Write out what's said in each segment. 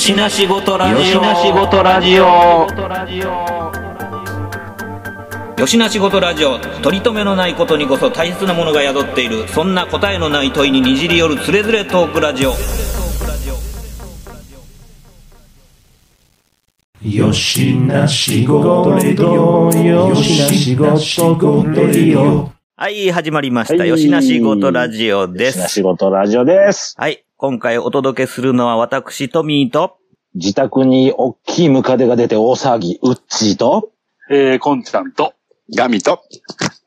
よしなしごとラジオ。よしなしごとラジオ。よしなしごとラジオ。取り留めのないことにこそ大切なものが宿っている。そんな答えのない問いににじり寄るつれづれトークラジオ。よしなしごとレディオ。よしなしごとレディオ。はい、始まりました。はいよしなしごとラジオです。仕事ラジオです。はい、今回お届けするのは私、トミーと、自宅に大きいムカデが出て大騒ぎ、ウッチーと、えー、こんちゃんと、ガミと、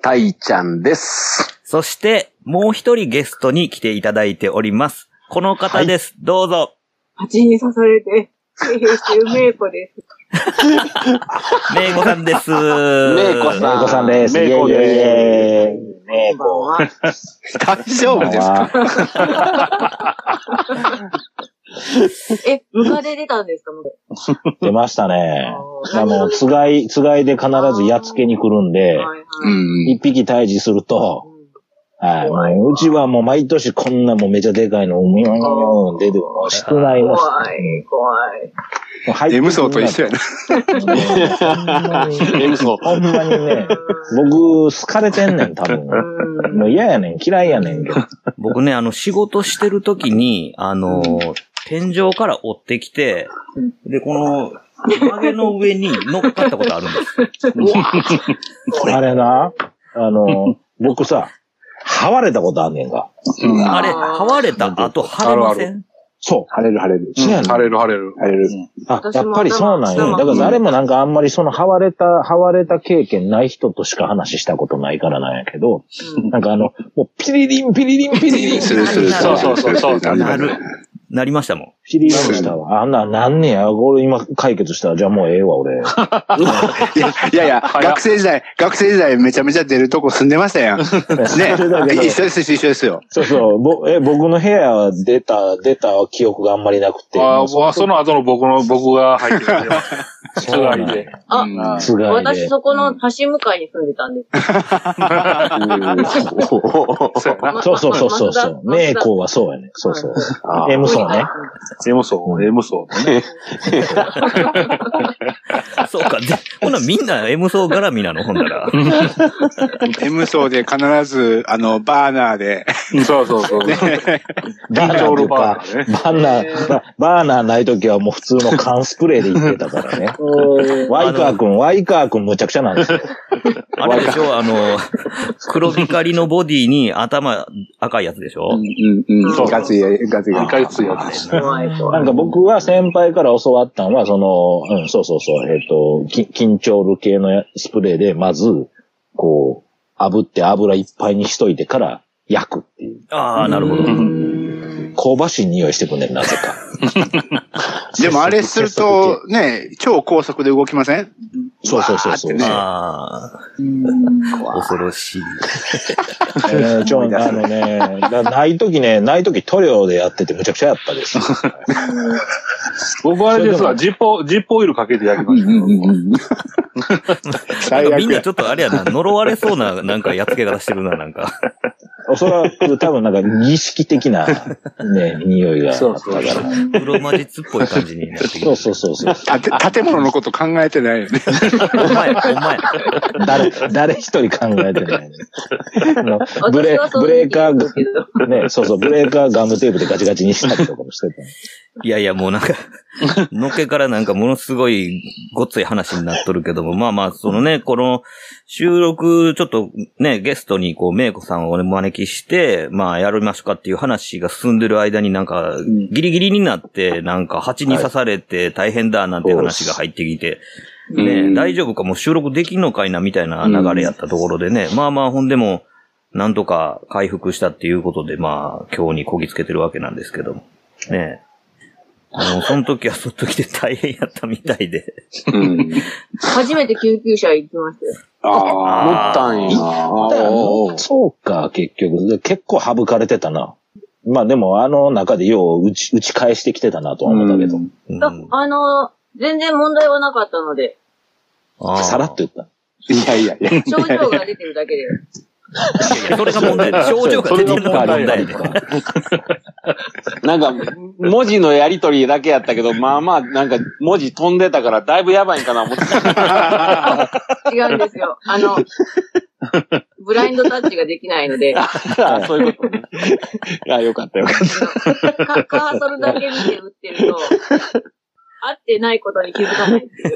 タイちゃんです。そして、もう一人ゲストに来ていただいております。この方です。どうぞ。蜂に刺されて、疲弊してるメイコです。めいこさんです。めめいこメイコさんです。メイコイェイイェイイェイでメイコ。は。大丈夫ですか？え、ムカデ出たんですか？ム出ましたね。あの、つがい、つがいで必ずやっつけに来るんで、はいはい。うん。一匹退治すると、はい、もううちはもう毎年こんなもうめちゃでかいの、うにょうにょう出て、もう室内の、怖い、怖い。もう入ってくる M 層と一緒やな。ほんまに M 層。ほんまにね、僕、好かれてんねん、多分。うん。もう嫌やねん、嫌いやねんけど。僕ね、あの、仕事してる時に、あの、天井から追ってきて、で、この、曲げの上に乗っかったことあるんです。あれな、あの、僕さ、はわれたことあんねんが。あれ、はわれた後、腫れません？そう。晴れる晴れる。そうやねん晴れる晴れる。晴れる。あ、やっぱりそうなんや。頭だから誰もなんかあんまりその、はわれた、はわれた経験ない人としか話したことないからなんやけど、なんかあの、もうピリリン、ピリリン、ピリリン、するする。そうそうそうそうななる。なりましたもん。ピリリンしたわ。あんなんなんねや？これ今解決したら、じゃあもうええわ、俺。いやいやいや、学生時代、学生時代めちゃめちゃ出るとこ住んでましたやん。ね。一緒です、一緒ですよ。そうそう。ぼえ、僕の部屋出た、出た記憶があんまりなくて。ああ、もうそその後の僕の、僕が入ってる んで。つがいで。あうんつがいで。私そこの橋向かいに住んでたんです。まそうそうそうそう名工はそうやね。そうそう。あ M 層ね。M 層、M 層。そうか。で、ほなみんな M 層絡みなのほんなら。M 層で必ず、あの、バーナーで、そうそうそう。バーナーというか、バーナー、ババーナーないときはもう普通の缶スプレーで言ってたからね。ワイカー君、ワイカー君むちゃくちゃなんですよ。あれでしょあの、黒光りのボディに頭赤いやつでしょ？うんうん。そうガツイ、ガツイ。一回つやつです。怖い、怖ないんか僕は先輩から教わったのは、その、うん、そうそうそう、えっ、と、き緊張ル系のやスプレーで、まず、こう、炙って油いっぱいにしといてから焼くっていう。ああ、なるほど。香ばしい匂いしてくんねん、なぜか。でもあれすると、ね、超高速で動きません？そうそうそうそう。ねああ、恐ろしい。えーちょ、あのね、だないときね、ないとき塗料でやっててむちゃくちゃやったです。僕はあれですわ、ジッポ、ジッポオイルかけて焼きましたよ。なんかみんなちょっとあれやな、呪われそうななんかやっつけ方してるな、なんか。おそらく多分なんか儀式的なね、匂いがあったから。黒魔術っぽい感じになってきてそうそうそうそう。建物のこと考えてないよね。ほんまや、ほんまや。誰、誰一人考えてない、ね。ブレブレーカー、ね、そうそう、ブレーカーガムテープでガチガチにしたりとかもしてた。いやいや、もうなんか、のっけからなんかものすごいごっつい話になっとるけども、まあまあ、そのね、この収録、ちょっとね、ゲストにこう、メイコさんをお招きして、まあ、やりましょうかっていう話が進んでる間になんか、ギリギリになって、なんか蜂に刺されて大変だなんて話が入ってきて、ね、大丈夫かもう収録できんのかいなみたいな流れやったところでね、まあまあ、ほんでも、なんとか回復したっていうことで、まあ、今日にこぎつけてるわけなんですけども。ねあの、その時はその時で大変やったみたいで。初めて救急車行きましたよ。ああ、あー持ったんや。あそうか、結局。で結構省かれてたな。まあでも、あの中でよう打ち、打ち返してきてたなとは思ったけど。うんああの、全然問題はなかったので、さらっと言った。いやいやいや。症状が出てるだけで。いやいやそれが問題だ。症状が出てるのが問題だ。なんか、文字のやりとりだけやったけど、まあまあ、なんか、文字飛んでたから、だいぶやばいんかな思ってた。違うんですよ。あの、ブラインドタッチができないので、あそういうことね。あよかったよかった。カカーソルだけ見て打ってると、合ってないことに気づかないってい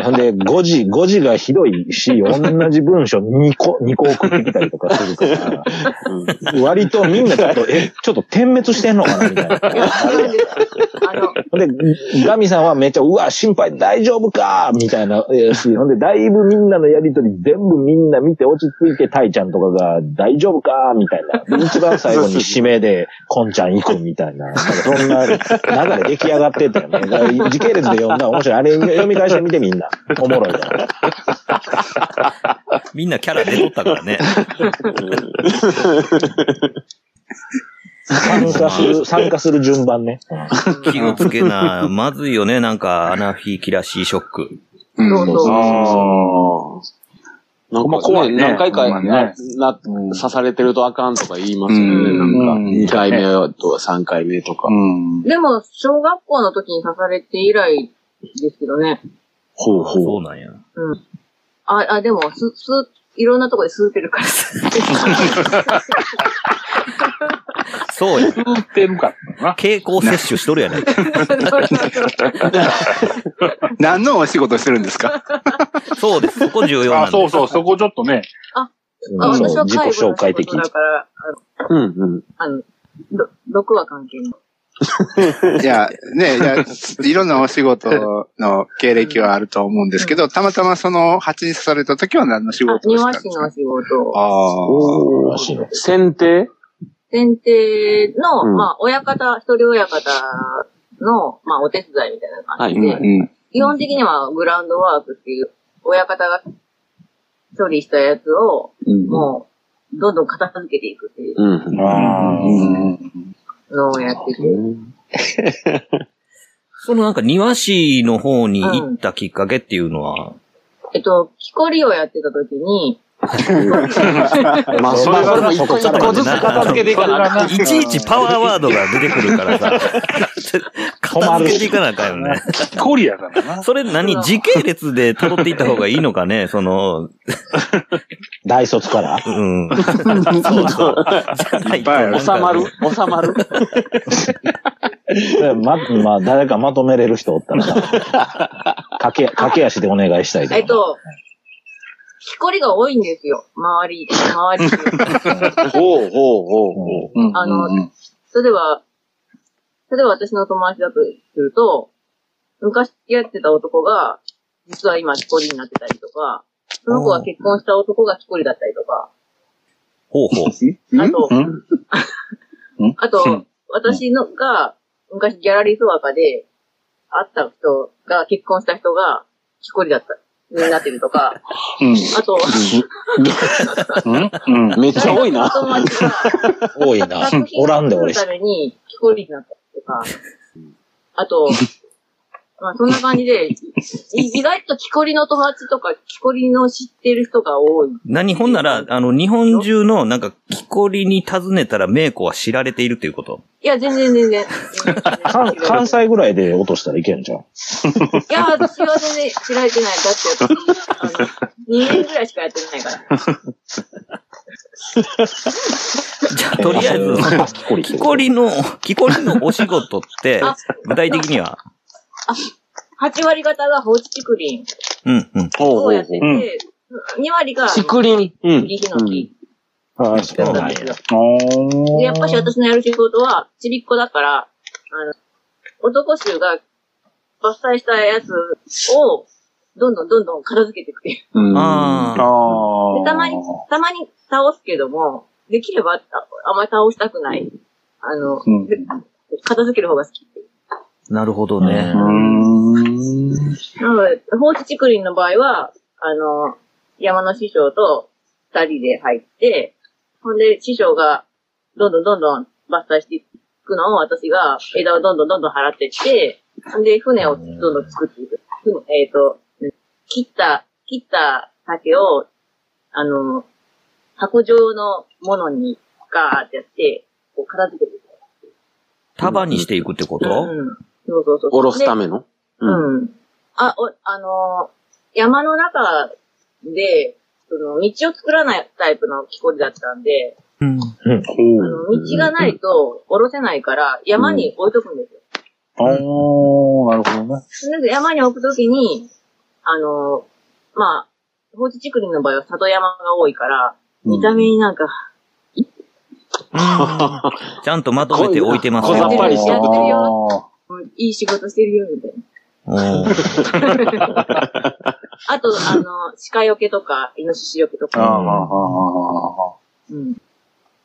う。ほんで、5時、5時がひどいし、同じ文章2個、2個送ってきたりとかするから、割とみんなちょっと、え、ちょっと点滅してんのかなみたいな。ほんで、ガミさんはめっちゃ、うわ、心配、大丈夫かみたいな、えーし、ほんで、だいぶみんなのやりとり全部みんな見て落ち着いて、タイちゃんとかが、大丈夫かみたいな。で一番最後に指名で、コンちゃん行くみたいな。なんかそんな流れ出来上がってたよね。時系列で読んだら面白い。あれ読み返してみてみんな。おもろいから。みんなキャラ出とったからね。参加する、参加する順番ね。気をつけな。まずいよね。なんか、アナフィキラシーショック。そうそう。ああ。なんか、怖いね何回かね、な、刺されてるとあかんとか言いますよね。うんなんか、2回目とか3回目とか。うん。でも、小学校の時に刺されて以来ですけどね。ほうほそうなんや。あ、あ、でも、す、す、いろんなとこで吸ってるから。そうや。言ってるからな。経口摂取しとるやないか。何のお仕事してるんですか？そうです。そこ重要なんあ、です。そうそう、そこちょっとね。あ、そう私は自己介護の紹介的仕事。だから、う。うんうん。あの、ど毒は関係ない。いや、ね、いや、いろんなお仕事の経歴はあると思うんですけど、たまたまその蜂に刺された時は何の仕あ事をしたん庭師ですか？の仕事。ああ。らしいね選定？選定の、うん。まあ、親方、一人親方の、まあ、お手伝いみたいな感じで、はいうん。基本的にはグラウンドワークっていう、親方が処理したやつを、うん。もう、どんどん片付けていくっていう。うん。あのをやってて、そのなんか庭師の方に行ったきっかけっていうのは、えっと、木こりをやってた時に、まあ、それは一個一個ずつ片付けていかないちいちパワーワードが出てくるからさ、片付けていかなあかんよね。あ。コリアからな。それ何？時系列で辿っていった方がいいのかね？その、大卒から？うん。そうそう。いとなんか収まる？収まる？で ま、まあ、誰かまとめれる人おったらな、駆け、駆け足でお願いしたいえっと、木こりが多いんですよ。周り、周り。ほうほうほうほう。んあのうん例えば、例えば私の友達だとすると、昔付き合ってた男が、実は今木こりになってたりとか、その子が結婚した男が木こりだったりとか、ほうほう。あとあと、私のが、昔ギャラリーソワカで会った人が、結婚した人が木こりだった、になってるとか、うん。あと、うん？うん。う。めっちゃ多いな。友達が多いな おらんで、俺。ために木こりになったりとか、あと、まあそんな感じで、い意外と木こりの友達とか木こりの知ってる人が多い。何ほんなら、あの、日本中の、なんか、木こりに尋ねたら、メイコは知られているということ？いや、全然全然。関関西ぐらいで落としたらいけんじゃん。いや、私は全然知られてない。だって、あの、2年ぐらいしかやってないから。じゃあ、とりあえず、木こりって木こりの、木こりのお仕事ってあ、具体的には、8割方が放置竹林うん、うん。ほうやってて、2割が、竹林。うん。ヒノキああ、そうなんや。おで、やっぱし私のやる仕事は、ちびっこだから、あの、男衆が伐採したやつを、どんどんどんどん片付けていくっていう。うん。ああ。あで、たまに、たまに倒すけども、できればああんまり倒したくない。あの、うんで片付ける方が好き。なるほどね。うん。なので、放置竹林の場合は、あの、山の師匠と二人で入って、ほんで、師匠が、どんどんどんどん伐採していくのを私が枝をどんどんどんどん払ってって、ほんで、船をどんどん作っていく。船えっ、と、切った、切った竹を、あの、箱状のものにガーってやって、こう片付けていく。束にしていくってこと、うん。そうそうそう。おろすためめのうん。あ、お、あのー山の中で、その、道を作らないタイプの木こりだったんで、うん。あの、道がないと、下ろせないから、山に置いとくんですよ。おー、なるほどね。それで山に置くときに、あの、まあ、放置竹林の場合は里山が多いから、見た目になんか、ちゃんとまとめて置いてます小ざっよ。ぱりしてるよ。あもういい仕事してるよ、みたいな。うんあと、あの、鹿よけとか、イノシシよけとーあー、あー、あか。ーあうん。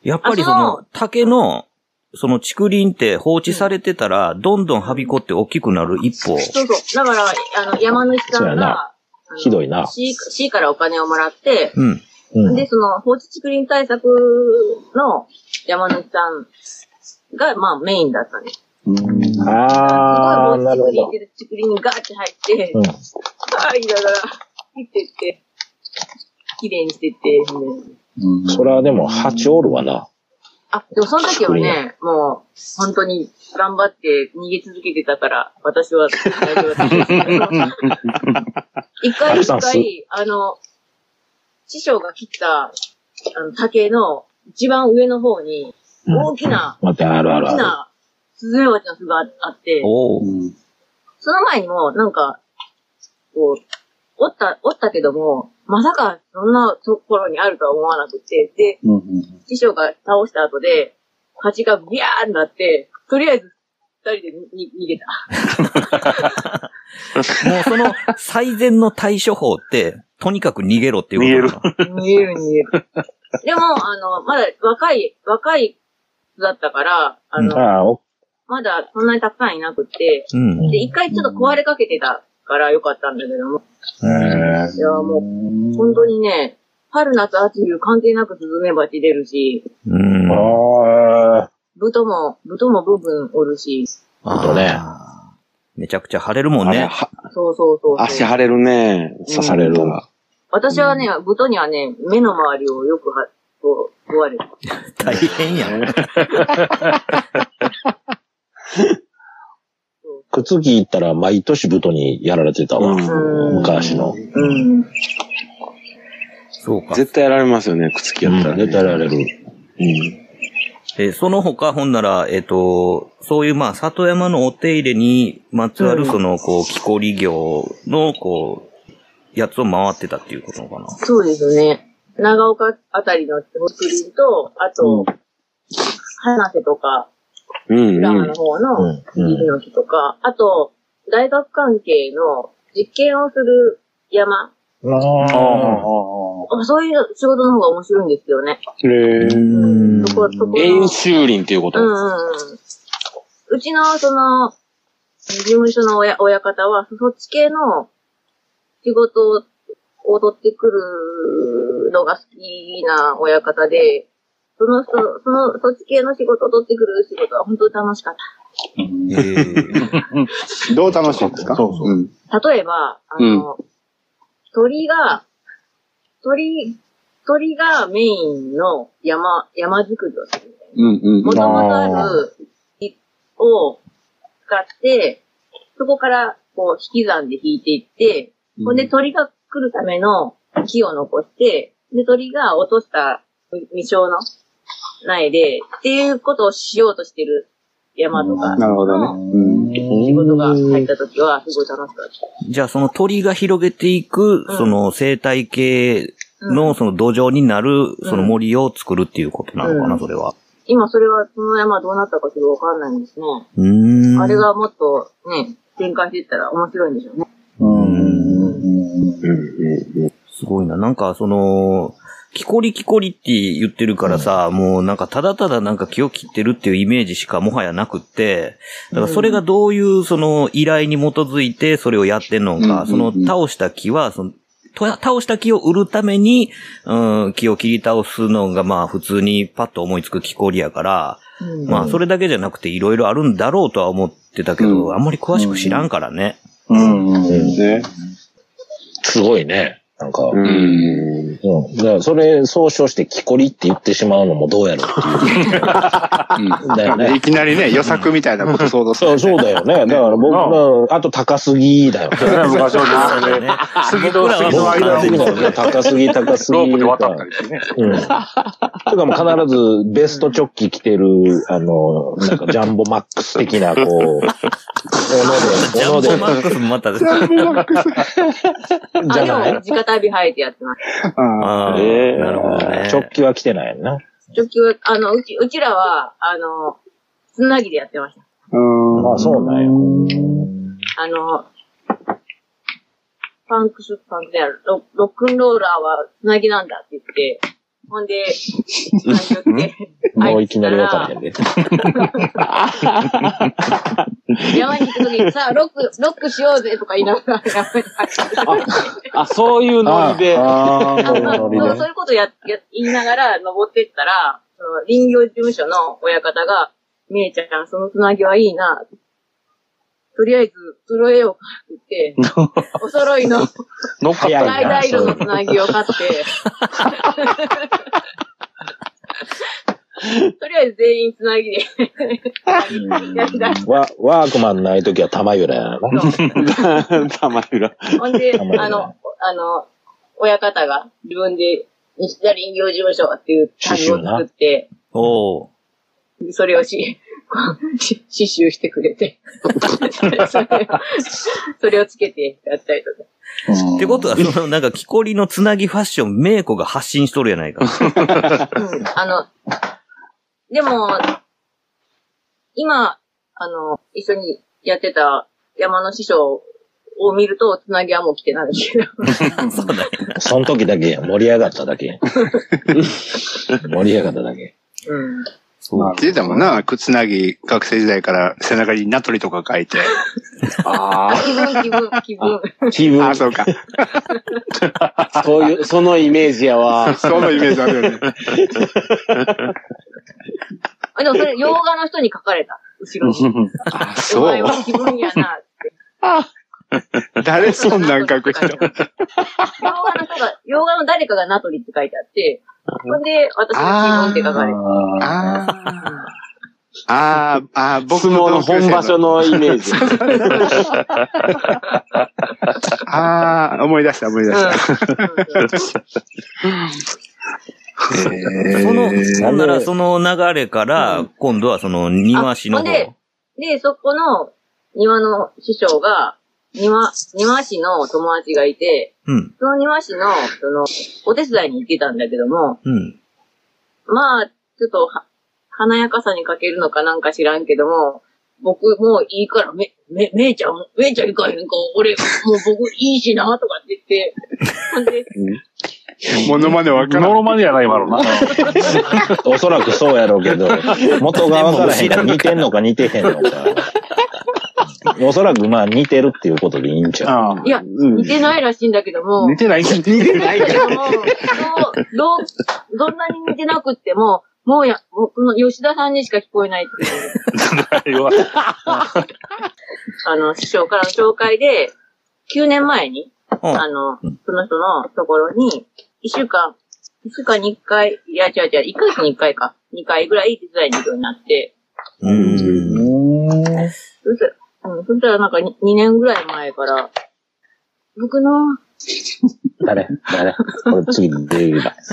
やっぱりその、竹の、その竹林って放置されてたら、どんどんはびこって大きくなる一方。そうそう。だから、あの、山主さんが、ひどいな C, C からお金をもらって、うん。うん。で、その、放置竹林対策の山主さんが、まあ、メインだったんです。ああ、なるほど。すごい放置竹林にガーって入って、うん。はい、だから、切ってって、綺麗にしてって、ねそれはでも、蜂おるわな。あ、でもその時はね、もう、本当に頑張って逃げ続けてたから、私は大丈夫だったんですけど。一回 一回、あの、師匠が切った、あの、竹の一番上の方に、大きな、またあるあるある。大きな、スズメバチの巣があって。その前にも、なんか、こう、おった、おったけども、まさかそんなところにあるとは思わなくて、で、師匠が倒した後で、蜂がビャーンなって、とりあえず二人でに逃げた。もうその最善の対処法って、とにかく逃げろっていうことかな逃げる逃げる。でも、あの、まだ若い、若い子だったから、あの、ああ、おまだそんなにたくさんいなくて、うん。で、一回ちょっと壊れかけてたからよかったんだけども、いや、もう、本当にね、春夏秋冬関係なくスズメバチ出るし、うん。あブトも、ブトもブーブンおるし、あとねーめちゃくちゃ晴れるもんね。そうそうそうそう。足腫れるね。刺される。私はね、ブトにはね、目の周りをよくは、こう、壊れる。大変やん。靴聞いたら毎年ブトにやられてたわ。うん昔の。うん。そうか。絶対やられますよね、靴きやったらね。絶対やられる。うんえーその他、ほんなら、えっ、と、そういう、まあ、里山のお手入れにまつわる、うんその、こう、木こり業の、こう、やつを回ってたっていうことなのかな？そうですね。長岡あたりの竹林と、あと、花瀬とか、うん浦和のうん。方の。杉の木とか、あと、大学関係の実験をする山。ああ。あそういう仕事の方が面白いんですよね。うんそこ、そこの。演習林っていうこと。うんうんうん。うちの、その、事務所の親親方は、そっち系の仕事を取ってくるのが好きな親方で、その人、その、そっち系の仕事を取ってくる仕事は本当に楽しかっえー。どう楽しいんですか？そうそう。うん。た。例えば、あの、鳥が、鳥、鳥がメインの山、山作りをするもともとある木を使って、そこからこう引き算で引いていって、ほんで鳥が来るための木を残して、で鳥が落とした未生の苗で、っていうことをしようとしてる山とか、なるほどね。うん。仕事が入った時はすごい楽しかった。じゃあ、その鳥が広げていく、うんその生態系の、その土壌になる、その森を作るっていうことなのかな、うんそれは。今それは、その山どうなったかちょっとわかんないんですね。うーん。あれがもっとね、展開していったら面白いんでしょうね。すごいな。なんか、その、木こり木こりって言ってるからさ、もうなんかただただなんか木を切ってるっていうイメージしかもはやなくって、だからそれがどういうその依頼に基づいてそれをやってんのか、うん。その倒した木は、その、と倒した木を売るために、うん、木を切り倒すのがまあ普通にパッと思いつく木こりやから、まあそれだけじゃなくていろいろあるんだろうとは思ってたけど、うん。あんまり詳しく知らんからね。うん。ね。すごいね。なんか、ううん。ん。だからそれ総称して木こりって言ってしまうのもどうやろうっていう。だよねい。きなりね、予測みたいなこと想像する。そう、そうだよね。だから僕が、あと高すぎだよね。昔はですね。杉と杉の間高すぎにだよね。高すぎ、高すぎ。ロープで渡ったりしてね。うん。とかもう必ずベストチョッキ着てる、あの、なんかジャンボマックス的な、こう、ジ ャ斧で、斧で、ンボマックスまた、じゃあ、でないも、直旅履いてやってます。ああ、ええなるほどね。チョッキは着てないよな。直球は、あの、うち、うちらは、あの、つなぎでやってました。うん。あ、そうなんよ。あの、パンクス、パンクスやロロックンローラーはつなぎなんだって言って、ほんで、もういきなりわからへんで。山に行くときにさあ、ロック、ロックしようぜとか言いながら、あ、そういうノリで。そういうことや、や、言いながら登ってったら、その林業事務所の親方が、みえちゃん、そのつなぎはいいな。とりあえず、揃えようかって言って、お揃いの乗っかった早い橙な色のつなぎを買って、とりあえず全員つなぎでワワークマンないときは玉浦やな。た。玉浦。ほんで、あの、あの、親方が自分で、西田林業事務所っていう単語を作って、おおそれをし 刺繍してくれて、それをそれをつけてやったりとか。ー。ってことは、その、なんか、木こりのつなぎファッション、メイコが発信しとるやないか。うんあの、でも、今、あの、一緒にやってた山の師匠を見ると、つなぎはもう来てないけど。そうだね。その時だけや盛り上がっただけ。盛り上がっただけ。うん。そう。言ってたもんな、靴なぎ、学生時代から背中に名取とか書いて。あ気分、気分、気分。あ、気分あ、。そうか。そういう、そのイメージやわ。そのイメージあるよね。あでもそれ、洋画の人に書かれた。後ろに。あ、おそう。前は気分やなって。誰そんなん書く人？洋画の人が、洋画の誰かがナトリって書いてあって、ほんで、私が気分って書かれた。ああ。ああ、ああ、僕相撲の本場所のイメージ。ああ、思い出した、思い出した。その、ほん。なら、その流れから、今度はその、庭師の方。で、そこの庭の師匠が、庭、庭師の友達がいて、うん。その庭師の、その、お手伝いに行ってたんだけども、うん。まあ、ちょっとは、華やかさに欠けるのかなんか知らんけども、僕もういいから、め、め、めいちゃん、めいちゃん行かへんか、俺、もう僕いいしな、とかって言って、ほんで、モノマネわからん。ノロマネやないわろな。おそらくそうやろうけど、元がわからへんから似てんのか似てへんのか。おそらくまあ似てるっていうことでいいんちゃう。ああ。いや、似てないらしいんだけども、似てない似てないだけど。も、どうどんなに似てなくっても、もうや、もうこの吉田さんにしか聞こえないっていう、あの、師匠からの紹介で、9年前に、うん。あの、その人のところに、1週間、1週間に1回、いや違う違う、1ヶ月に1回か、2回ぐらい手伝いに行くようになって、うん。うん、そしたらなんか 2, 年ぐらい前から、僕の、誰？誰？これ次出るだ。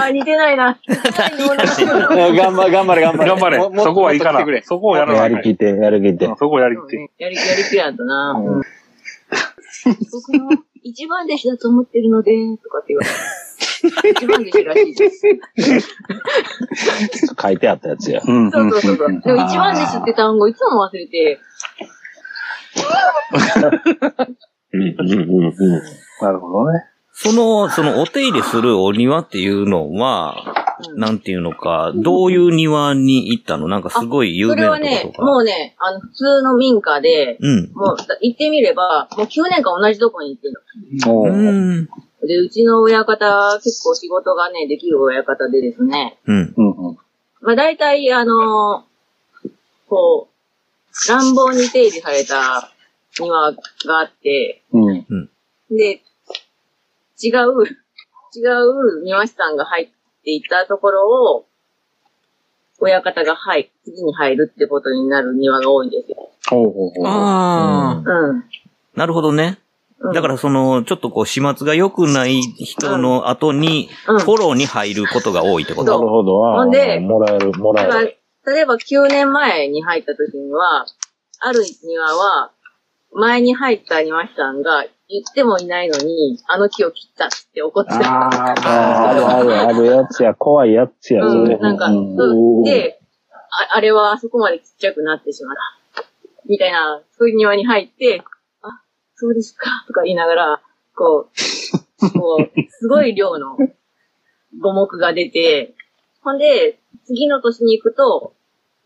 あ、似てないな。頑張れ、頑張れ、頑張れ。頑張れそこはいいかな。そこをやらやないかんりきって、やりきって。そこをやりきって。やり、やりきらんとな。うん僕の一番弟子だと思ってるので、とかって言われて。一番弟子らしいです。書いてあったやつや。うんそうそうそう。でも一番弟子って単語いつも忘れて、うんうんうんうん。なるほどね。その、そのお手入れするお庭っていうのは、うんなんていうのか、どういう庭に行ったの？なんかすごい有名なそれはね。もうね、あの、普通の民家で、うん。もう、行ってみれば、もう9年間同じとこに行ってるの。うおーん。で、うちの親方、結構仕事がね、できる親方でですね。うん。うんうん。まあ大体、あのこう、乱暴に整理された庭があって、うん。で、違う、違う庭師さんが入っていたところを、親方が入、次に入るってことになる庭が多いんですよ。ほうほうほう。ああ、うん。なるほどね。うんだからその、ちょっとこう、始末が良くない人の後に、うんフォローに入ることが多いってこなるとほど。あほんでーもらえる、もらえる。例えば9年前に入った時には、ある庭は、前に入った庭師さんが言ってもいないのに、あの木を切ったって怒ってた。ああ、あるあるあるやつや、怖いやつや、それ。うん、なんか、で、ああれはあそこまでちっちゃくなってしまった。みたいな、そういう庭に入って、あ、そうですか、とか言いながら、こう、こう、すごい量の五目が出て、ほんで、次の年に行くと、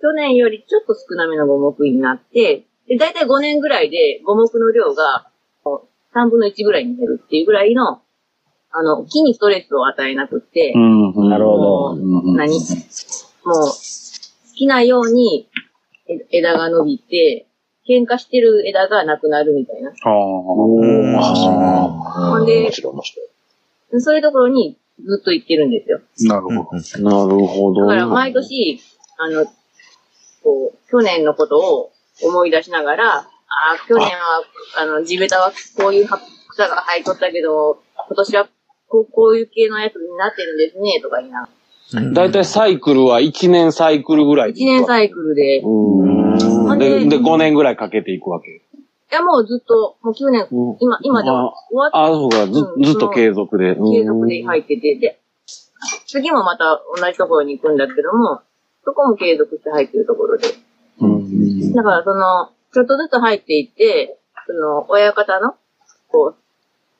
去年よりちょっと少なめの五目になって、で、だいたい5年ぐらいで五目の量が、こう3分の1ぐらいに減るっていうぐらいの、あの、木にストレスを与えなくって、うん。なるほど。何？もう、好きなようにえ枝が伸びて、喧嘩してる枝がなくなるみたいな。ああ。ああ、ほんで。そういうところにずっと行ってるんですよ。なるほど。なるほど。だから毎年、あの、こう、去年のことを思い出しながら、ああ、去年は、あの、地べたはこういう葉草が生えとったけど、今年はこうこういう系のやつになってるんですね、とか言いながら。だいたいサイクルは1年サイクルぐらい1年サイクルで、いうん。で、で、5年ぐらいかけていくわけ。やもうずっと、もう9年、うん今、今でも終わっあ、そうか、ずうんずっと継続で。継続で入ってて、で、次もまた同じところに行くんだけども、そこも継続して入ってるところで。うん。だからその、ちょっとずつ入っていって、その、親方の、こう、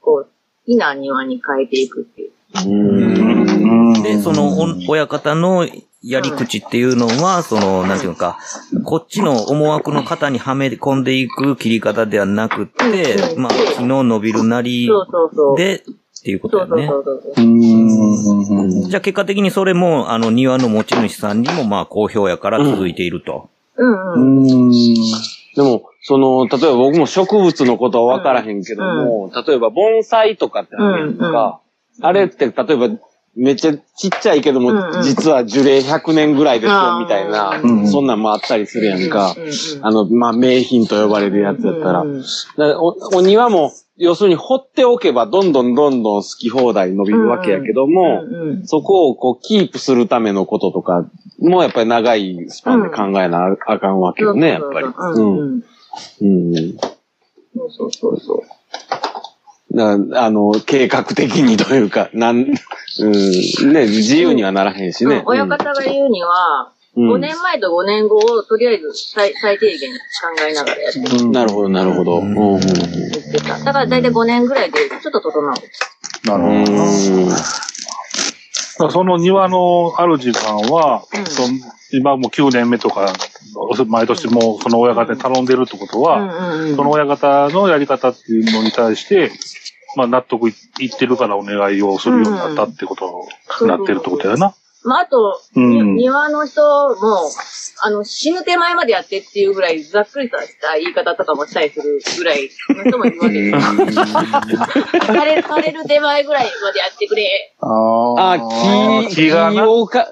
こう、好きな庭に変えていくっていう。うんで、その、お親方のやり口っていうのは、その、なんていうのか、こっちの思惑の型にはめ込んでいく切り方ではなくて、うんまあ、木の伸びるなりそうそうそう。で、っていうことだよね。じゃあ結果的にそれも、あの、庭の持ち主さんにも、まあ、好評やから続いていると。うんううん。ん。でも、その、例えば僕も植物のことは分からへんけども、例えば盆栽とかってあるやんか、あれって、例えば、めっちゃちっちゃいけども、うんうん実は樹齢100年ぐらいですよ、みたいな、うんそんなんもあったりするやんか。うんうんあの、まあ、名品と呼ばれるやつやったら。うんうんらおお庭も、要するに放っておけばどんどんどんどん好き放題伸びるわけやけども、うんうんそこをこうキープするためのこととかもやっぱり長いスパンで考えなあかんわけよね、やっぱり。うんうん。うん。そうそうそうそう。だからあの、計画的にというか、なん、うん、ね、自由にはならへんしね。うん。親方が言うには、うん。5年前と5年後をとりあえず最最低限考えながらやって。るなるほど、なるほど。だから大体5年ぐらいでちょっと整う。なるほど。その庭の主さんは、うん。今もう9年目とか、毎年もうその親方に頼んでるってことは、その親方のやり方っていうのに対して、まあ納得いいってるからお願いをするようになったってことになってるってことやな。まあ、あと、うんに庭の人も、あの、死ぬ手前までやってっていうぐらい、ざっくりとした言い方とかもしたりするぐらいの人もいるわけですよ。され、される手前ぐらいまでやってくれ。ああ、木、木気がな。をか、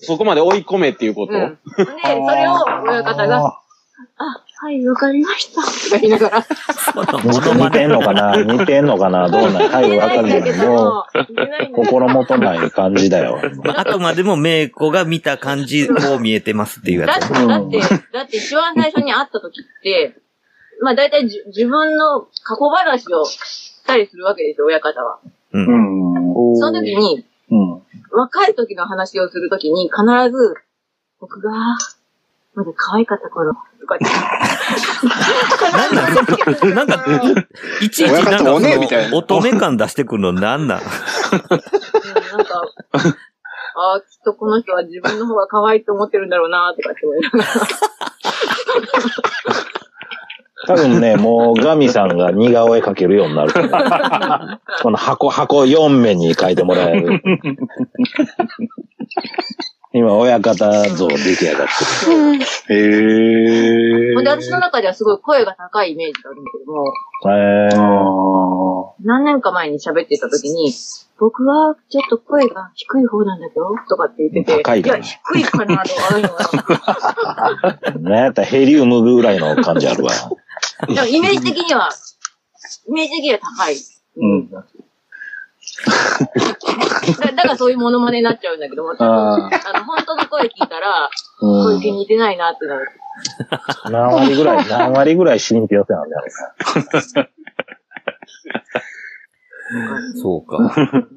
そこまで追い込めっていうこと、うん。で、それを親方が、あ、はい、わかりました。とか言いながら。似てんのかな？似てんのかな？どうなんはい、わかるんだけけど、心もとない感じだよ。まあ、あくまでも、メイコが見た感じ、こう見えてますっていうだって、やつ。だって、だって一番最初に会った時って、まあ大体じ自分の過去話をしたりするわけですよ、親方は。う。うんん。その時に、うん。若い時の話をするときに必ず、僕が、まだ可愛かった頃、とか言って。なんか、いちいちなんかおねえみたいの、な乙女感出してくるのなんなん？うんなんか、ああ、きっとこの人は自分の方が可愛いと思ってるんだろうな、とかって思いながら。多分ね、もうガミさんが似顔絵描けるようになる。この箱、箱4面に描いてもらえる。今、親方像出来上がってる。へえ。ほんでで、私の中ではすごい声が高いイメージがあるんだけども、えー、あ何年か前に喋ってた時に、僕はちょっと声が低い方なんだけど、とかって言ってて、いや、高いかな低いかなとかあるのよ。ねやったらヘリウムぐらいの感じあるわ。でもイメージ的には、イメージ的には高い。うん。だだからそういうモノマネになっちゃうんだけども、多分ああの、本当の声聞いたら、うん声気に似てないなってなる。何割ぐらい、何割ぐらい信憑性なんだろそうか。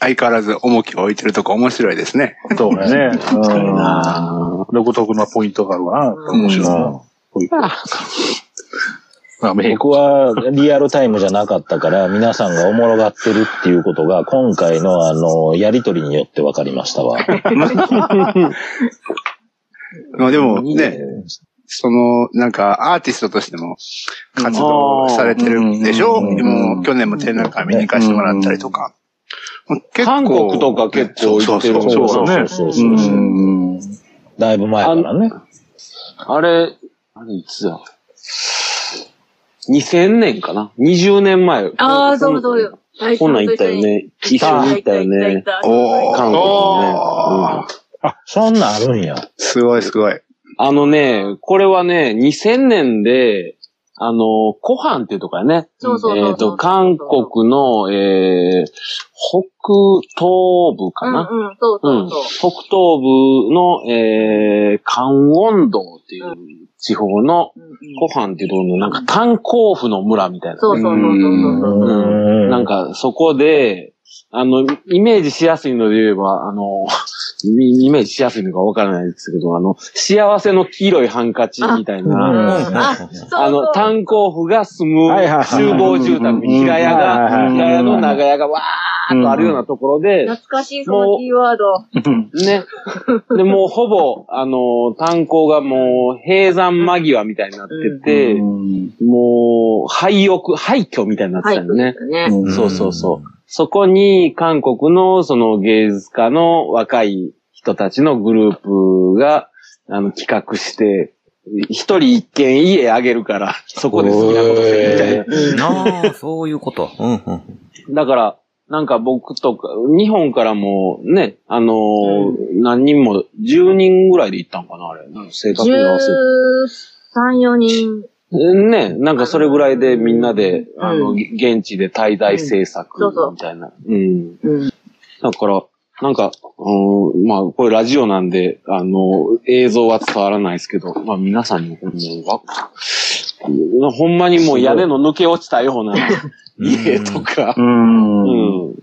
相変わらず重きを置いてるとこ面白いですね。そうだね。うん。独特なポイントがあるわな。面白いな。こういうまあ、うな。メイク僕はリアルタイムじゃなかったから、皆さんがおもろがってるっていうことが、今回のあの、やりとりによって分かりましたわ。まあでもね、その、なんか、アーティストとしても活動されてるんでしょ？うんもう去年も展覧会見に行かせてもらったりとか。結構韓国とか結構行ってるそうそうそうそうだね。そうそうそううん。だいぶ前からね。あれ、あれいつだ？?2000 年かな ?20 年前。ああ、そうそうよ。こんなん行ったよね。一緒に行ったよね。おー韓国にね。あうんあ、そんなんあるんや。すごいすごい。あのね、これはね、2000年で、あの、コハンっていうとこやね。そうそうえっ、と、韓国の、えー、北東部かな。うんうん、そうそうそう。北東部の、えー、カンウォン道っていう地方の、うんうんコハンっていうところのなんか炭鉱夫の村みたいな。そうそうそうそうそう。うんんなん、か、そこで、あの、イメージしやすいので言えば、あの、イイメージしやすいのかわからないですけど、あの、幸せの黄色いハンカチみたいな、あ、の、炭鉱夫が住む集合住宅に平屋が、はい平屋の長屋がわーっとあるようなところで、懐かしい、そのキーワード。ね。で、もうほぼ、あの、炭鉱がもう閉山間際みたいになってて、もう、廃屋、廃墟みたいになってたよね。そうそうそう。そこに韓国のその芸術家の若い人たちのグループが、あの、企画して、一人一軒家あげるから、そこで好きなことするみたいな。ああ、そういうこと。うんうん。だから、なんか僕とか、日本からもね、あのー何人も、10人ぐらいで行ったんかな、あれ。正確に忘れて。13、4人。ね、なんかそれぐらいでみんなで、あの、うん現地で滞在制作みたいな。うん。うん。だから、なんか、うん、まあ、これラジオなんで、あの、映像は伝わらないですけど、まあ皆さんに、ほんまにもう屋根の抜け落ちたような 家とか、うん。うん。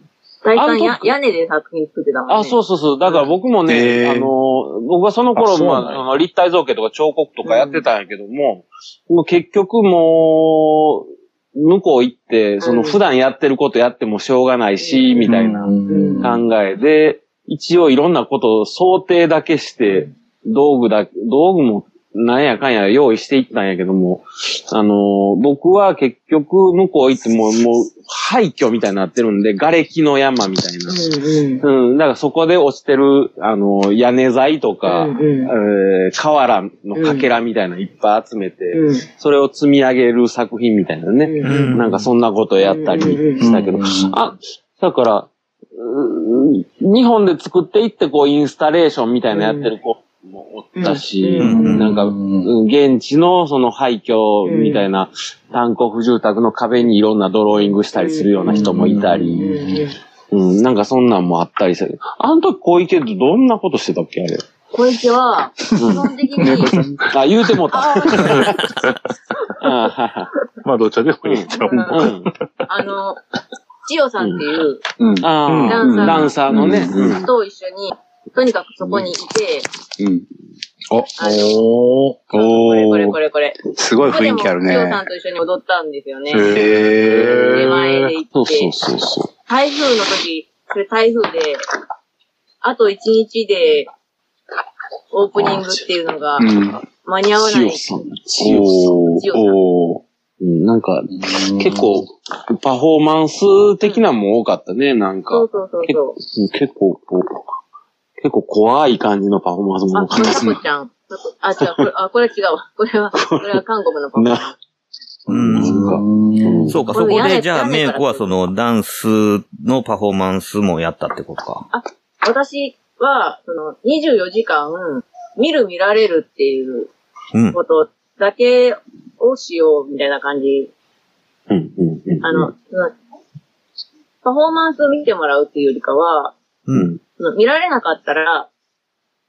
大体屋根で作品作ってたもんね。あ、そうそうそう。だから僕もね、へー。あの、僕はその頃、あそうなんや。まあ、あの立体造形とか彫刻とかやってたんやけども、もう結局もう、向こう行って、その普段やってることやってもしょうがないし、みたいなうん。考えで、一応いろんなことを想定だけして、道具だ、道具もなんやかんや用意していったんやけども、あのー僕は結局向こう行っても、もう廃墟みたいになってるんで、瓦礫の山みたいな。うんうん。うん、だからそこで落ちてる、あの、屋根材とか、うんうんえー瓦のかけらみたいなのいっぱい集めて、うんそれを積み上げる作品みたいなね。うんなんかそんなことやったりしたけど、あ、だから、日本で作っていってこうインスタレーションみたいなやってる子もおったし、うん。なんか、うん現地のその廃墟みたいな炭鉱不住宅の壁にいろんなドローイングしたりするような人もいたり、うん、なんかそんなんもあったりする。あの時小池ってどんなことしてたっけあれ？小池は、基本的に、あ、言うてもうた。あ あはまあ、どっちでもいいん。ちゃう。あの、千代さんっていう、ダンサーあ、ダンサーのね。うん。と一緒に、とにかくそこにいて、うん。お、あの、おこれこれーこれこれ。すごい雰囲気ある千代さんね。と一緒に踊ったんですよね。へ出前で行ってそうそう、そうそ台風の時、それ台風で、あと一日で、オープニングっていうのがうん。間に合わう。ない。千代さん。おーうん、なんか、結構、パフォーマンス的なのも多かったね、なんか。そうそうそうそう。うん結構、こう、結構怖い感じのパフォーマンスもあ、多かったですねまさこ。ちゃん。あ、違う、これ、あ、これ違うわ。これは、これは韓国のパフォーマンス。うん。そうか、そこで、じゃあ、メイコはその、ダンスのパフォーマンスもやったってことか。私は、その、24時間、見る見られるっていううん。ことだけをしようみたいな感じ。うんうんうんあのパフォーマンスを見てもらうっていうよりかは、うん。見られなかったら、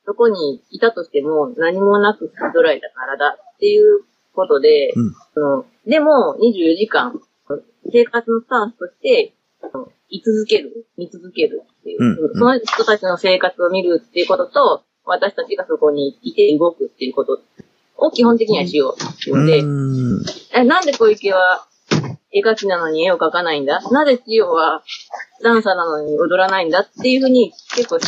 そこにいたとしても何もなくストライだからだっていうことで、うん。そのでも24時間生活のスタンスとして、居続ける、見続けるっていう、うん。その人たちの生活を見るっていうことと、私たちがそこにいて動くっていうことを基本的にはしようっていうので、うん。え、なんで小池は絵描きなのに絵を描かないんだ。なぜ千代はダンサーなのに踊らないんだっていうふうに結構、あの、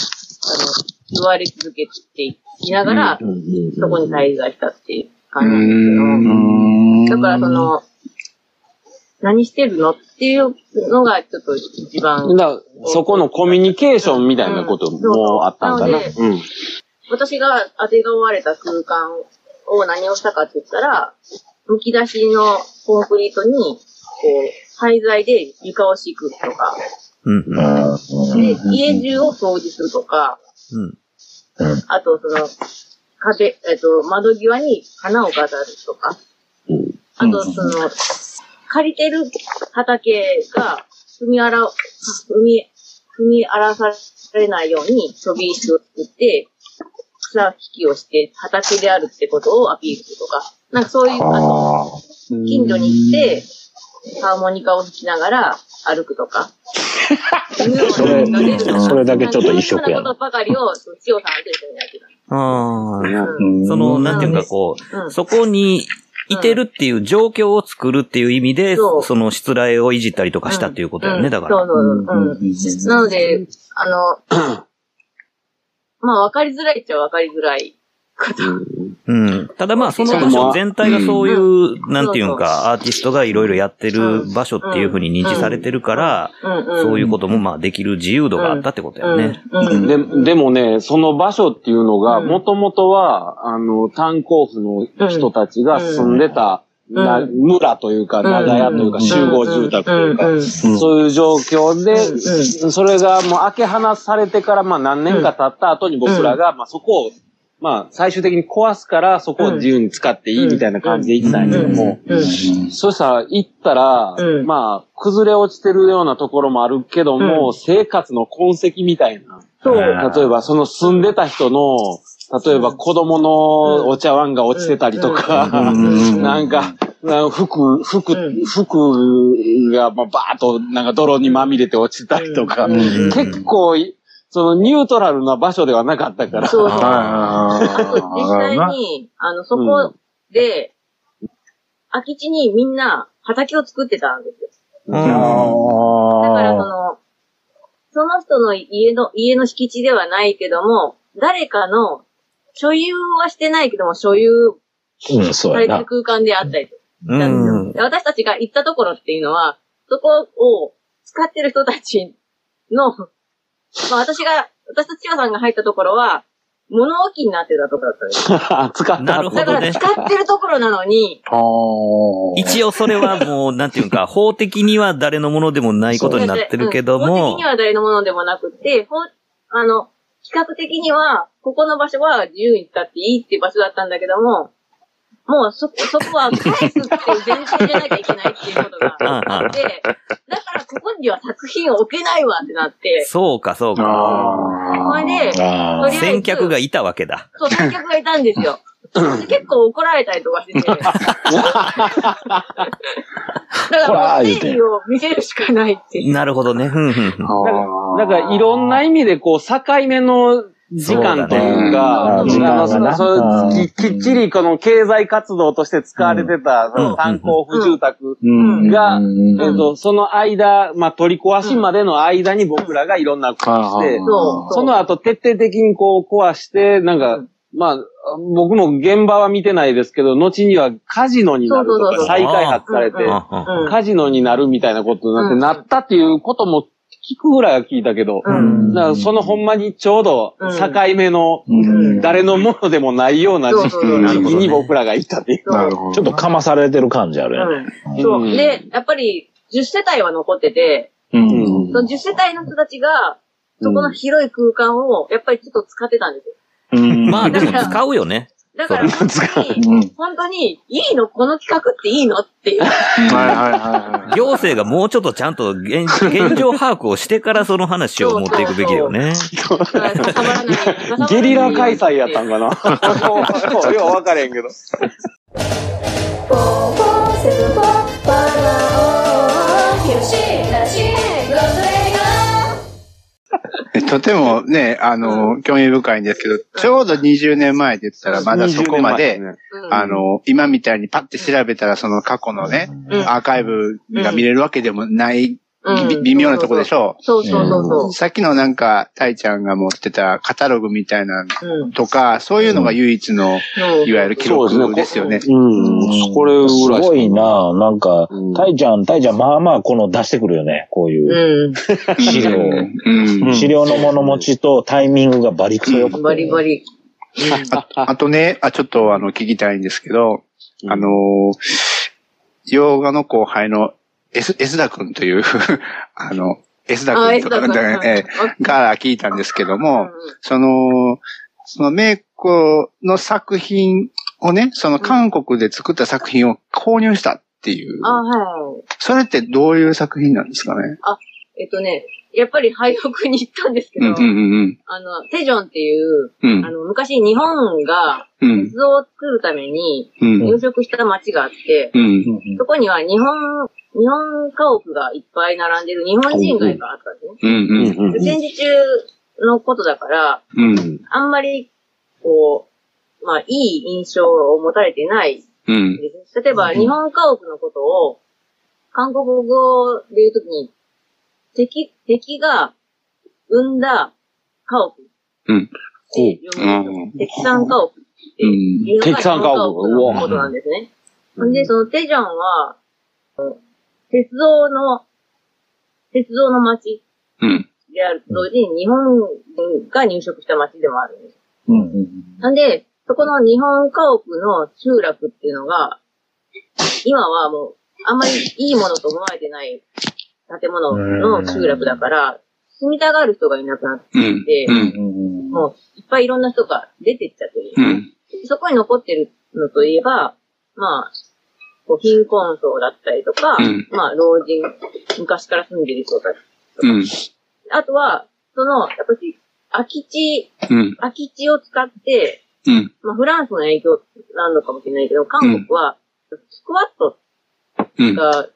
言われ続けていながら、そこに滞在したっていう感じなんですけど、だからその、何してるのっていうのがちょっと一番、だそこのコミュニケーションみたいなこともあったんかな。うん。私が当てがわれた空間を何をしたかって言ったら、剥き出しのコンクリートに、廃材で床を敷くとか、うん。うん。で、家中を掃除するとか、うん。あと、その、壁、えっと、窓際に花を飾るとか、あと、その、借りてる畑が、踏み荒、踏み、踏み荒らされないように飛び石を作って、草引きをして畑であるってことをアピールするとか、なんかそういう、あ。の、近所に行って、ハーモニカを弾きながら歩くとか。それそれだけちょっと異色やななことばかりを、そう千代さんと一緒にやってた。ああ。うん。その、なんていうかこう、うん。そこにいてるっていう状況を作るっていう意味で、その失礼をいじったりとかしたっていうことだよね、だから。そうそうそう。うん。なので、あの、まあ、わかりづらいっちゃわかりづらいこと。うん。ただまあ、その場所全体がそういう、なんていうか、アーティストがいろいろやってる場所っていうふうに認知されてるから。そういうこともまあできる自由度があったってことだよね。で、でもね、その場所っていうのが、うん。もともとは、あの、炭鉱夫の人たちが住んでた、村というか、長屋というか、うん。集合住宅というか、うん。そういう状況で、うん。それがもう開け放されてから、まあ何年か経った後に僕らが、まあそこを、まあ最終的に壊すから、そこを自由に使っていいみたいな感じで言ってたんやけども、そしたら行ったら、まあ崩れ落ちてるようなところもあるけども、生活の痕跡みたいな。そう。例えばその住ん。でた人の、例えば子供のお茶碗が落ちてたりとか、なん。か、服、服、服がバーッとなん。か泥にまみれて落ちてたりとか、結構、そのニュートラルな場所ではなかったから。実際に、あの、そこで、空き地にみんな畑を作ってたんですよ。うん。だから、その、その人の家の、家の敷地ではないけども、誰かの所有はしてないけども、所有されてる。空間であったりとか。したん私たちが行ったところっていうのは、そこを使ってる人たちの、まあ私が、私と千代さんが入ったところは、物置になってたところだったんです。よ。使った。なるほどね。だから使ってるところなのに、一応それはもう、なんていうか、法的には誰のものでもないことになってるけどうん。法も的に、は誰のものでもなくて、法あの、比較的には、ここの場所は自由に使っていいっていう場所だったんだけども、もうそこ、そこは返すっていう前提じゃなきゃいけないっていうことがあって、だからここには作品を置けないわってなって、そうか、そうか。それで、とありあえず先客がいたわけだ。そう、先客がいたんですよ。で結構怒られたりとかしてて。だからもう正義を見せるしかないっていう。なるほどね。ふんふんふん。だからいろんな意味でこう、境目の時間というか、そうだね。あのそききっちりこの経済活動として使われてた、その炭鉱夫住宅うん。が、うん。えっと、その間、まあ、取り壊しまでの間に僕らがいろんなことをして、その後徹底的にこう壊して、なんか、まあ、僕も現場は見てないですけど、後にはカジノになるとか再開発されて、カジノになるみたいなことになって、うん。なったっていうことも聞くぐらいは聞いたけど、うん。だからそのほんまにちょうど境目のうん誰のものでもないような時期に僕らがいたっていう。そうなるほど。ちょっとかまされてる感じあるよね。うん。そうう。んで、やっぱり、10世帯は残ってて、うん。その10世帯の人たちが、そこの広い空間を、やっぱりちょっと使ってたんですよ。うんまあでも使うよね。だから、本当に、本当に、いいの？この企画っていいの？っていう。はいはいはいはい。行政がもうちょっとちゃんと現現状把握をしてからその話を持っていくべきだよね。ゲリラ開催やったんかなよう分かれへんけど。とてもね、あの、興味深いんですけど、ちょうど20年前って言ったらまだそこまで、20年前ですね。うん。あの、今みたいにパッて調べたらその過去のね、うん。アーカイブが見れるわけでもない、微妙なとこでしょ？そうそうそうそう。さっきのなんか、タイちゃんが持ってたカタログみたいなうん。とか、そういうのが唯一の、うんいわゆる記録ですよね。うん。これぐらいすごいななんかうん、タイちゃん、タイちゃん、まあまあ、この出してくるよね。こういうう資料。うん。資料の物持ちとタイミングがバリクソよく。バリバリ。あとね、あ、ちょっとあの、聞きたいんですけど、あのー、洋画の後輩の S、S 田くんという、あの、S 田あ、くんとか。えーから聞いたんですけども、うん。その、そのメイコの作品をね、その韓国で作った作品を購入したっていう、あ、はい。それってどういう作品なんですかね？えっとね、やっぱり廃屋に行ったんですけど、うんうんうんあの、テジョンっていう、うん。あの、昔日本がうん鉄道を作るためにうん。入植した町があって、うん。そこには日本、日本家屋がいっぱい並んでる日本人街があったんですね。うん。うん。で戦時中のことだから、うん。あんまり、こう、まあ、いい印象を持たれてない。例えば、日本家屋のことを、韓国語で言うときに、敵、敵が生んだ家屋。うん。敵産家屋ってう。ん。いうのが敵産家屋。のことなんですね。ほん。で、そのテジョンは、鉄道の、鉄道の町うん。である。と同時に日本人が入植した町でもあるんです。うん。なんで、そこの日本家屋の集落っていうのが、今はもう、あんまりいいものと思われてない建物の集落だから、住みたがる人がいなくなってうん。て、うん。もういっぱいいろんな人が出てっちゃってる。うん。そこに残ってるのといえば、まあ、こう貧困層だったりとか、うんまあ、老人、昔から住んでる人たち。うん。あとは、その、やっぱり、空き地、うん。空き地を使って、うん。まあ、フランスの影響なのかもしれないけど、韓国は、スクワットうん。が、うん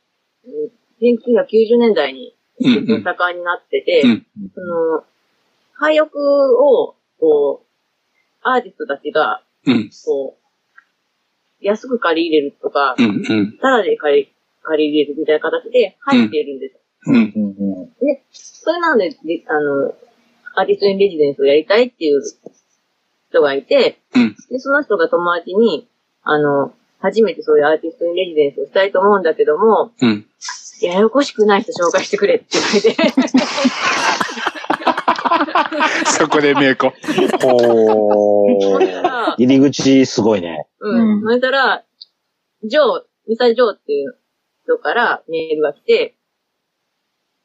1990年代にうんうん盛んになってて、うんその、廃屋を、こう、アーティストたちが、うん。こう、安く借り入れるとかう、ん。うん。ただで借り、借り入れるみたいな形で入っているんですよ。うん。うんそれなので、であの、アーティストインレジデンスをやりたいっていう人がいて、うん。で、その人が友達に、あの、初めてそういうアーティストインレジデンスをしたいと思うんだけども、うん。ややこしくない人紹介してくれって言われて、そこでメイコ。おー。ら、入り口すごいね。うん。そしたら、ジョー、ミサジョーっていう人からメールが来て、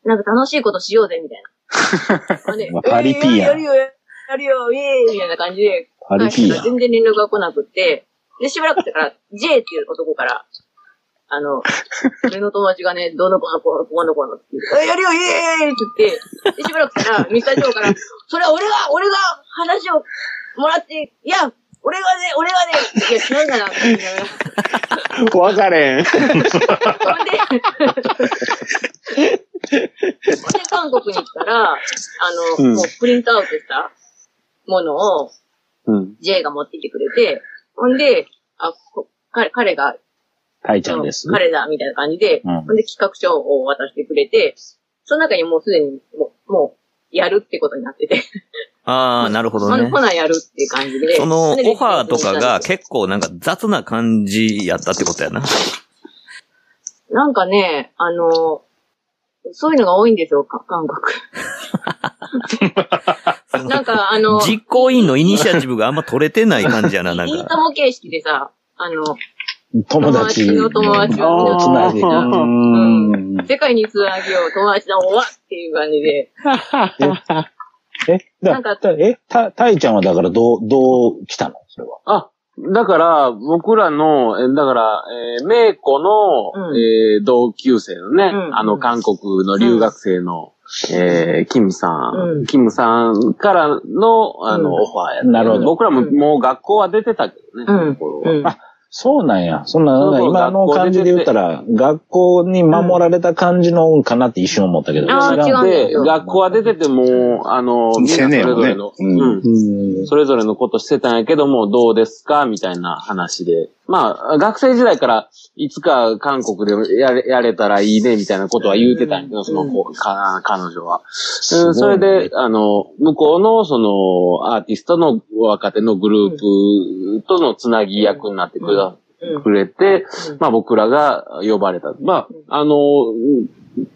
なんか楽しいことしようぜ、みたいな。パリピやんえーやるよ、やるよ、イエーイみたいな感じで、パリピやん。全然連絡が来なくって、で、しばらくしてから、J っていう男から、あの、俺の友達がね、どうのこうのこうのこうのこうのって言っやるよ、イエーイって言って、で、しばらくしたら、ミスタージョーから、それは俺が、俺が話をもらって、いや、俺がね、俺がね、いや、違うんだな、みたいな。分かれん。ほんで、で、韓国に行ったら、あの、うんもうプリントアウトしたものをうん。J が持ってきてくれて、ほんで、あ、こ彼彼が、タイちゃんです。彼だ、みたいな感じで、うんほんで企画書を渡してくれて、その中にもうすでに、もう、もう、やるってことになってて、ああ、なるほどねほんほ。なやるっていう感じで。そのオフでァーとかが結構なんか雑な感じやったってことやな。なんかね、あの、そういうのが多いんですよ、か韓国。なんか、あの、実行委員のイニシアチブがあんま取れてない感じやな、なんいいか。とも形式でさ、あの、友達。友達の友達を。つな。うん。世界につなげよう、友達の終わっていう感じで。え、だなんかだえ、た、たいちゃんはだからどう、どう来たの？それは。あ、だから、僕らの、えだから、えー、メイコの、うん。えー同級生のね、うん。あの、韓国の留学生の、えー、キムさん、うん。キムさんからの、あの、うん。オファーやったなるほど。僕らももう学校は出てたけどね、うん。その頃は。うん。あそうなんや。そんな、そうそう今の感じで言ったら、学校に守られた感じのかなって一瞬思ったけど。うん。ですで、よ学校は出てても、あの、みんなそれぞれの、ね。うん。うん。それぞれのことしてたんやけども、どうですか？みたいな話で。まあ、学生時代から、いつか韓国でやれやれたらいいね、みたいなことは言うてたんやけど、その子、か彼女は。うんそれで、あの、向こうの、その、アーティストの若手のグループとのつなぎ役になってくくれて、まあ僕らが呼ばれた。まあ、あの、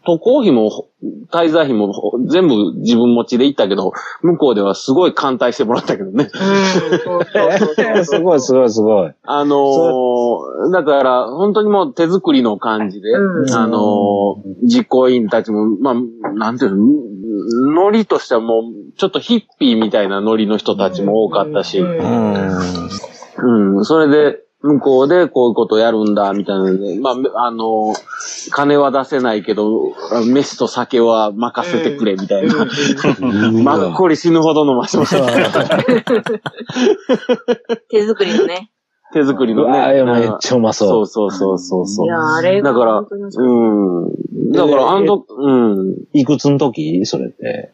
渡航費も、滞在費も全部自分持ちで行ったけど、向こうではすごい艦隊してもらったけどね。すごいすごいすごい。あのーだから、本当にもう手作りの感じで、うんあのー実行委員たちも、まあ、なんていうの、ノリとしてはもう、ちょっとヒッピーみたいなノリの人たちも多かったし、うんうん。うん、それで、向こうでこういうことやるんだ、みたいなまあ、あの、金は出せないけど、飯と酒は任せてくれ、みたいな。まっこり死ぬほど飲ませました。手作りのね。手作りのね。ーめっちゃうまそそうそうそうそうそうい。や、あれがだからうん。だから、あの、うん。う。いくつの時？それって。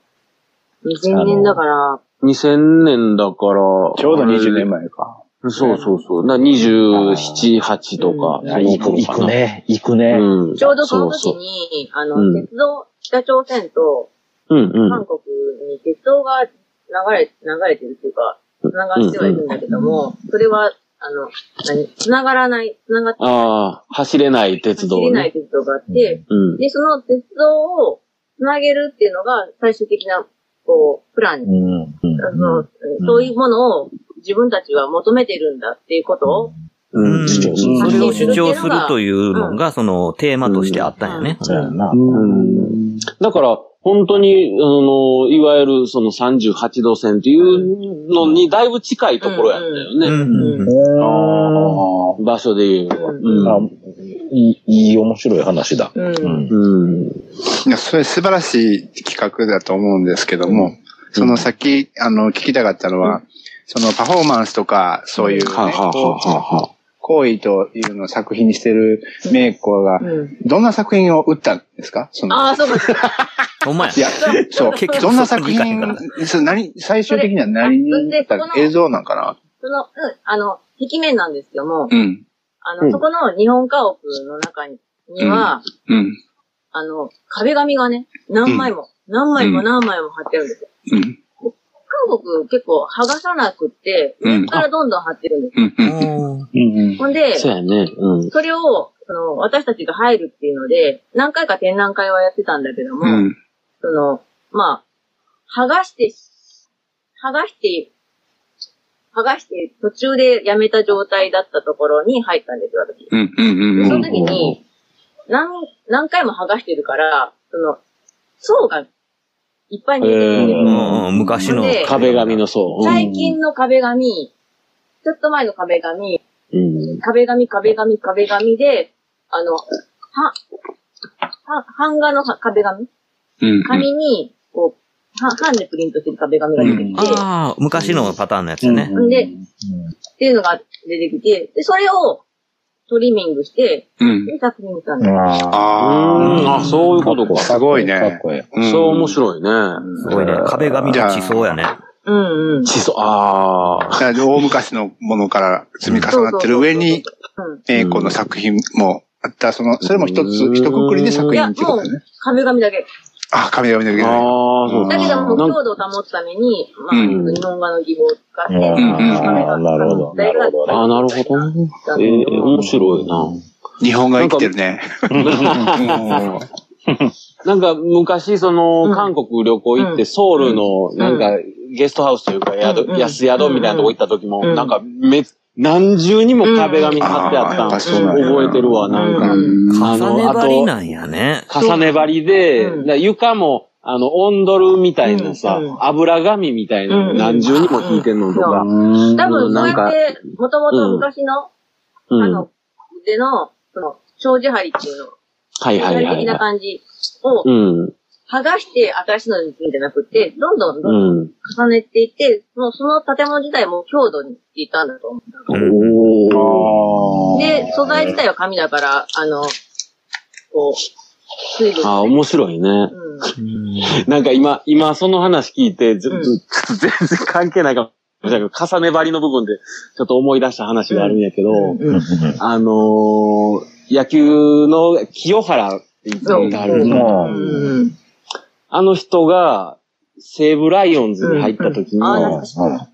た2000年だから、2000年だから。ちょうど20年前か。そうそうそう。な27、8とか。あ行く、行くね。行くね。うん。ちょうどその時に、あの、うん鉄道、北朝鮮と。韓国に鉄道が流れ、流れてるっていうか、繋がってはいるんだけども、それは、あの、何？繋がらない、繋がってああ、走れない鉄道走れないね。鉄道があって、うん。で、その鉄道を繋げるっていうのが最終的な、こう、プランに、うん。うんあのそういうものを自分たちは求めてるんだっていうことを、うん。主張するそれを主張するというのが、そのテーマとしてあったんやね。そうやな。うんだから、本当に、あの、いわゆるその38度線っていうのにだいぶ近いところやったようね。ん。うん場所で言うのは。あいい、いい面白い話だ。うん。いや、それ素晴らしい企画だと思うんですけども、その先、あの、聞きたかったのは、そのパフォーマンスとか、そういう、ね、はあはあはあはあ行為というのを作品にしてるメイコが、うん。どんな作品を打ったんですか？その。ああ、そうか。ほんまや。い。や、そう、結局どんな作品何、最終的には何に映像なんかな？その、うん、あの、壁面なんですけども、うん、あの、うん。そこの日本家屋の中にには、うん、あの、壁紙がね、何枚も、何枚も何枚も貼ってるんですよ。うん、韓国結構剥がさなくって、うん上からどんどん貼ってるんですよ。うん、うん。うんうん。ほんで、そうやね。うん。それを、その、私たちが入るっていうので、何回か展覧会はやってたんだけども、うん、その、まあ、剥がして、剥がして、剥がして途中でやめた状態だったところに入ったんですよ、私。うん、うん、で、うん。その時に、何、何回も剥がしてるから、その、層がいっぱい見えてるんですよ。うんうん昔ので壁紙の層。最近の壁紙、ちょっと前の壁紙、うん。壁紙、壁紙、壁紙で、あの、は、は、版画の壁紙？うん、紙に、こう、は、版でプリントしてる壁紙が出てきて、ああ、昔のパターンのやつね。んでっていうのが出てきて、で、それをトリミングして、うん。で、作品にしたんああ、そういうことか。すごいねかっこいい。あ。うんそう面白いね。すごいね。壁紙の地層やね。うんうん。地層、ああ。大昔のものから積み重なってる上に、うん。メイコの作品もあった、その、それも一つ、一括りで作品っていうことだね。壁紙だけ。あ、紙紙だけどね。ああ、そうだけども、強度を保つために、まあ、うん。日本画の技法を使って、なるほどなるほど。ああ、なるほどね。ええ面白いな。日本が生きてるね。なんか 昔その、韓国旅行行って、ソウルの、なんか、ゲストハウスというか、宿、うん。安宿みたいなとこ行った時も、うん。なんか、め、何重にも壁紙貼ってあったうん。覚えてるわ、なんか。うん。あの、重ねあと、張りなんやね。重ね張りで、床も、あの、オンドルみたいなさ、うん。うん。油紙みたいな何重にも引いてんのとか、うん。多分、そうやって、もともと昔の、うん。あの、腕の、その、障子張りっていうの、はいはいはい的なは感じをい。うん。剥がして新しいのにするんじゃなくて、どんどんどんどんうん。重ねていって、そのその建物自体も強度にしていたんだと思う。で、素材自体は紙だから、あの、こう、水分。あー、面白いね。うん。なんか今、今その話聞いて、ずうんず全然関係ないかもしれないけど、重ね張りの部分でちょっと思い出した話があるんやけど、うんあのー、野球の清原って言ってあるうんの。うん。あの人が西武ライオンズに入った時うんあの、懐かしい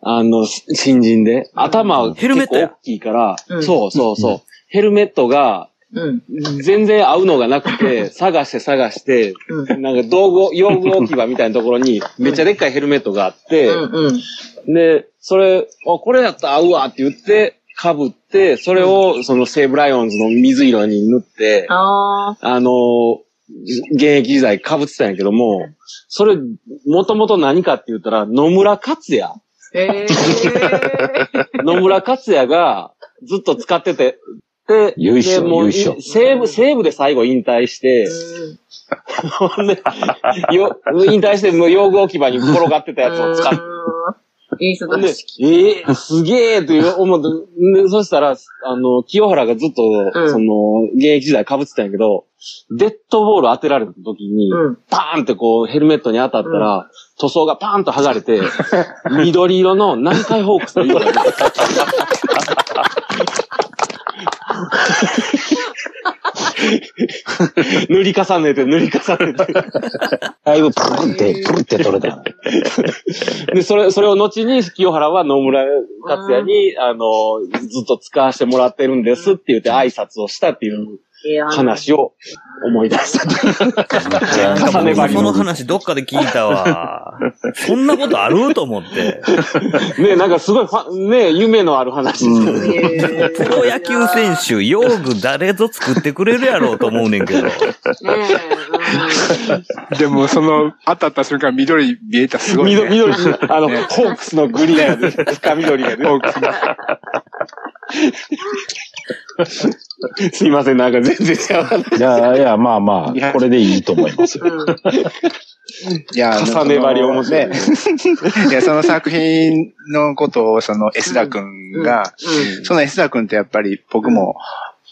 あの、し新人で、頭ヘルメットや結構大きいから、うんそうそうそう、ヘルメットがうん。全然合うのがなくて、探して探して、うん。なんか道具、用具置き場みたいなところに、めっちゃでっかいヘルメットがあって、うん。うん。で、それ、あ、これやったら合うわって言って、被って、それを、その西武ライオンズの水色に塗って、ああのー現役時代被ってたんやけども、それ、もともと何かって言ったら、野村克也。野村克也がずっと使ってて、で、優勝でもう優勝。い西武、西武で最後引退して、うん。ほんで、よ、引退してもう用具置き場に転がってたやつを使って、うんいい人ほんでだし。、えー、すげえって思って、でそしたら、あの、清原がずっと、うんその、現役時代被ってたんやけど、デッドボール当てられた時に、うん。パーンってこう、ヘルメットに当たったら、塗装がパーンと剥がれて、緑色の南海ホークスの色が出て 塗り重ねて、塗り重ねて。だいぶプルって、プルって取れた。で、それ、それを後に、清原は野村克也に、あの、ずっと使わせてもらってるんですって言って挨拶をしたっていう話を思い出した。重ねその話どっかで聞いたわ。そんなことあると思って。ねなんかすごいファン、ね夢のある話。へープロ野球選手、用具誰ぞ作ってくれるやろうと思うねんけど。ねでも、その、当たった瞬間、緑見えたすごい、ね。緑、緑、あの、ホークスのグリーンやで、深緑がね。ホークスが すいません、なんか全然違う話。いやいや、まあまあ、これでいいと思います。よ。いや、重ね張り面白いね。いや、その作品のことを、その、エスダ君が、そのエスダ君ってやっぱり僕も、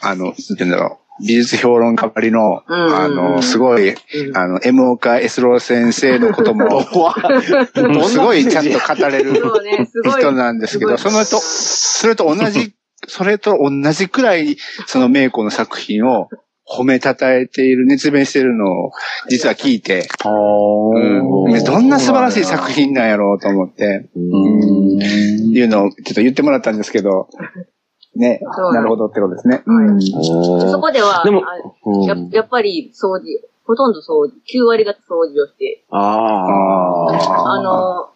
あの、なんて言うんだろう、美術評論家ばりの、うんあの、すごい、うん。あの、M 岡エスロー先生のことも、すごいちゃんと語れるそうね、すごい。人なんですけど、そのと、それと同じ、それと同じくらい、その名子の作品を褒めたたえている、熱弁しているのを、実は聞いて、うん、どんな素晴らしい作品なんやろうと思って、うん、いうのをちょっと言ってもらったんですけど、ね、なるほどってことですね。はい。そこでは、でもややっぱり掃除、ほとんど掃除、9割方掃除をして、ああ。ああの、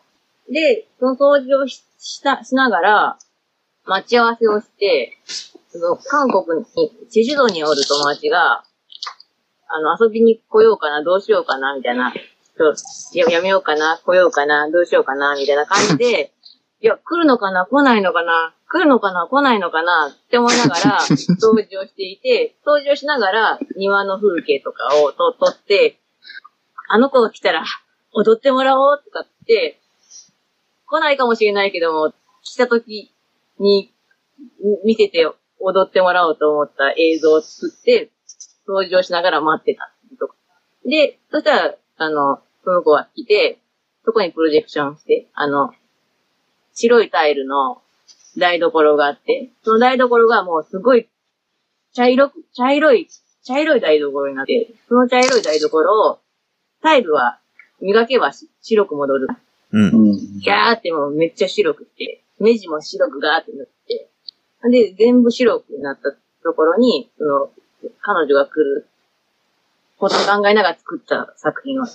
で、その掃除をししたしながら、待ち合わせをして、その韓国に、チェジュ島におる友達が、あの、遊びに来ようかな、どうしようかな、みたいな。ちやめようかな、来ようかな、どうしようかな、みたいな感じで、いや、来るのかな、来ないのかな、来るのかな、来ないのかな、って思いながら、掃除をしていて、掃除をしながら、庭の風景とかをと撮って、あの子が来たら、踊ってもらおうとかって、来ないかもしれないけども、来た時にみ見せて踊ってもらおうと思った映像を作って、掃除をしながら待ってたとか。で、そしたら、あの、その子が来て、そこにプロジェクションして、あの、白いタイルの台所があって、その台所がもうすごい茶色く、茶色い、茶色い台所になって、その茶色い台所を、タイルは磨けばし白く戻る。うん。ギャーってもうめっちゃ白くて、目地も白くガーって塗って、で、全部白くなったところに、その、彼女が来ることを考えながら作った作品を、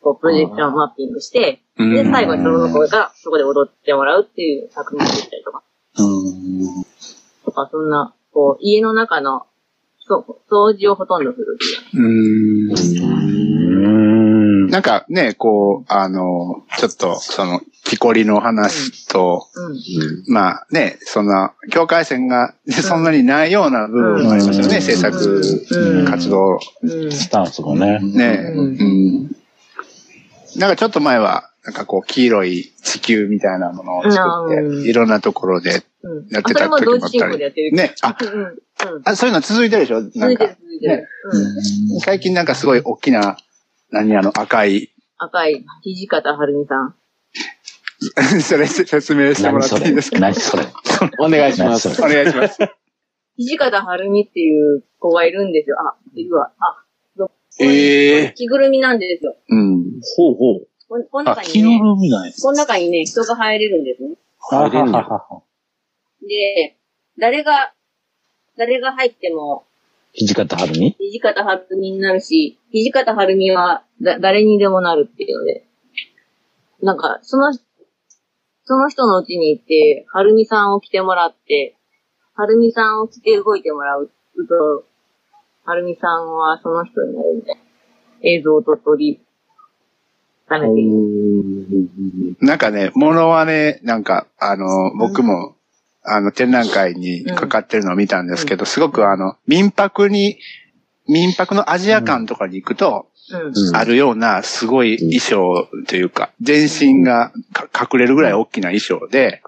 こう、プロジェクションマッピングして、うん。で、最後にその子がそこで踊ってもらうっていう作品を作ったりとか、うんとか、そんな、こう、家の中の、そう、掃除をほとんどするっていう。うんなんかね、こう、あの、ちょっと、その、木こりの話と、うん。まあね、そんな、境界線がそんなにないような部分もありますよね、うん制作うん活動。うん。スタンスもね。ね、ううん。なんかちょっと前は、なんかこう、黄色い地球みたいなものを作って、うんいろんなところでうん。やってたあそれも時もあったり。る。ね、あ。あそういうの続いてるでしょ？なんか続いてる、続いてる。うん。最近なんかすごい大きな、何あの赤い、赤い、土方春美さん。それ説明してもらっていいですか？何それ？お願いします。お願いします。土方春美っていう子がいるんですよ。あ、いるわ。あ、どええ着ぐるみなんですよ。うん。ほうほう。ここのあ、中にね、木のルミなんや。この中にね、人が入れるんですね。入れんねやで、誰が、誰が入っても、土方春美？土方春美になるし、土方春美はだ誰にでもなるっていうので、なんか、その、その人のうちに行って、春美さんを来てもらって、春美さんを来て動いてもらうと、春美さんはその人になるみたいな。映像と取り。なんかね、ものはね、なんか、あの、僕も、あの、展覧会にかかってるのを見たんですけど、すごくあの、民泊に、民泊のアジア館とかに行くと、うん。あるようなすごい衣装というか、全身がか隠れるぐらい大きな衣装で、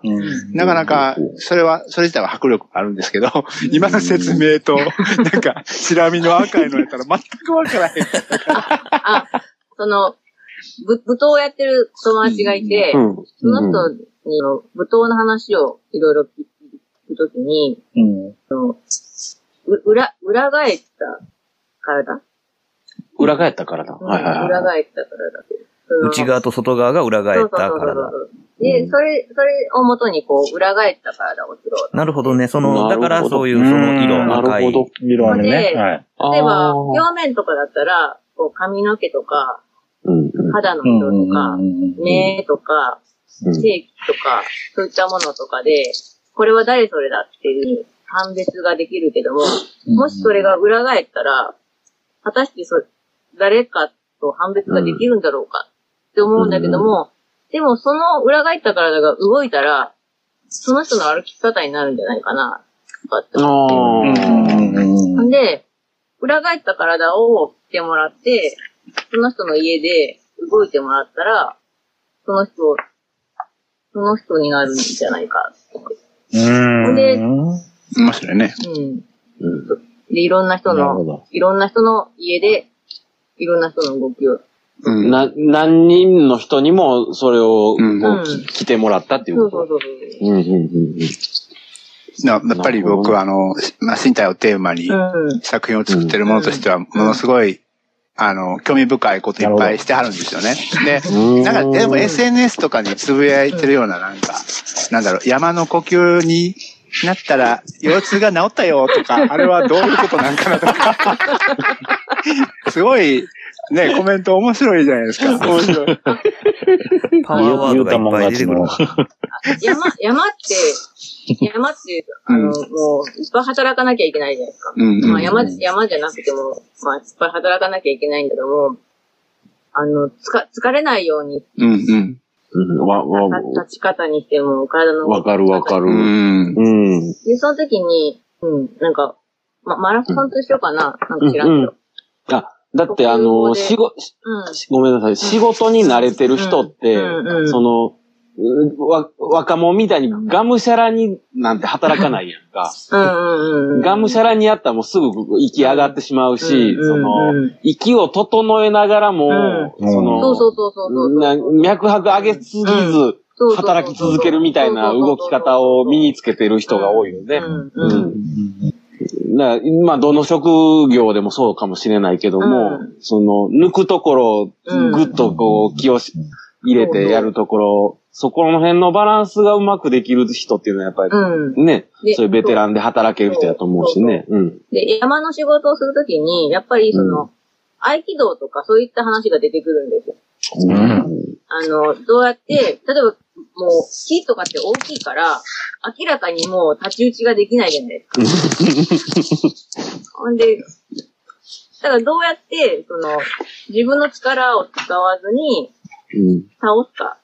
なかなか、それは、それ自体は迫力があるんですけど、今の説明と、なんか、チラ見の赤いのやったら全くわからへん。あ、その、ぶ舞踏をやってる友達がいて、うん。その人にの舞踏の話をいろいろ聞くときに、うん。そのう裏、裏返った体裏返ったからだ。はいはい裏はい。返った体内側と外側が裏返った体。そうで、それ、それをもとにこう、裏返った体を作ろう。なるほどね。その、だからそういうその色、うん赤い。なるほど。色ね。ではい。例えば、表面とかだったら、こう髪の毛とか、うんうん肌の色とか、うん目とか、うん。正規とか、そういったものとかで、これは誰それだっていう判別ができるけども、もしそれが裏返ったら、果たしてそ誰かと判別ができるんだろうかって思うんだけども、でもその裏返った体が動いたら、その人の歩き方になるんじゃないかな、とかってあー。んで、裏返った体を着てもらって、その人の家で動いてもらったら、その人、その人になるんじゃないか。うん。で面白いね。うん。うんで、いろんな人の。いろんな人の家で、いろんな人の動きを。うん。な、何人の人にもそれをこううんき来てもらったっていうこと？そうそうそうそう。うんうんうんなやっぱり僕はあの、まあ、身体をテーマにうん。作品を作ってるものとしては、ものすごい、あの、興味深いこといっぱいしてはるんですよね。で、うん。なんか、でも SNS とかにつぶやいてるような、なんか、なんだろう、山の呼吸になったら、腰痛が治ったよとか、あれはどういうことなんかなとか。すごい、ね、コメント面白いじゃないですか。面白い。パワーワードがいっぱい出てくるな。山、山って、山って、あの、もう、いっぱい働かなきゃいけないじゃないですか。うんうんまあ山、山じゃなくても、まあ、いっぱい働かなきゃいけないんだけども、あの、つか、疲れないように、うんうん。うんわ、わ、立ち方にしても、体の。わかるわかる。ううん。ん。うん。で、その時に、うん、なんか、ま、マラソンと一緒かな、なんか知らんけど。あ、だってあの、仕事、うん。ごめんなさい。仕事に慣れてる人って、うんうんうんその、うわ、若者みたいにがむしゃらになんて働かないやんか。がむしゃらにやったらもうすぐ息上がってしまうし、うんその、うん息を整えながらも、うん。その、そうそうそうそうそう。な脈拍上げすぎず、働き続けるみたいな動き方を身につけてる人が多いよね。まあ、どの職業でもそうかもしれないけども、うん。その、抜くところぐっとこう、気をし入れてやるところ、そこの辺のバランスがうまくできる人っていうのはやっぱり、うん。ね、でそういうベテランで働ける人だと思うしね。うん。で、山の仕事をするときに、やっぱりその、合気道とかそういった話が出てくるんですよ。うん。あの、どうやって、例えば、もう、木とかって大きいから、明らかにもう太刀打ちができないじゃないですか。ほんで、だからどうやって、その、自分の力を使わずにうん。倒すか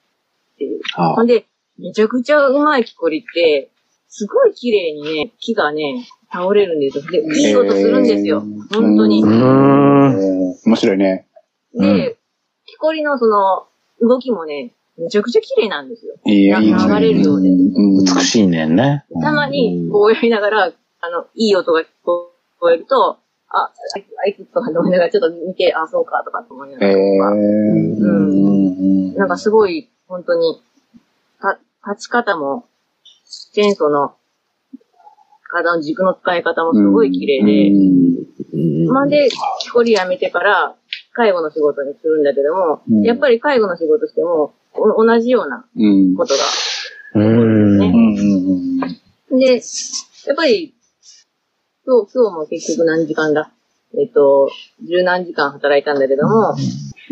っていう。あほんで、めちゃくちゃうまい木こりって、すごい綺麗にね、木がね、倒れるんですよ。で、いい音するんですよ。本当に。うーん。えー面白いね。で、木こりのその、動きもね、めちゃくちゃ綺麗なんですよ。いいや。流れるようで。うん美しいねんね。たまに、こうやりながら、あの、いい音が聞こえると、あ、あいつ、あいつとか思いながらちょっと見て、あ、そうか、とかって思いながえらとか。ーうんなんかすごい、本当に、た、立ち方も、チェーンソーの、体の軸の使い方もすごい綺麗で、まあで、木こりやめてから、介護の仕事にするんだけども、うんやっぱり介護の仕事しても、お同じようなうん。ことがうーん。ねうん。で、やっぱり、今日、今日も結局何時間だ？えっと、十何時間働いたんだけども、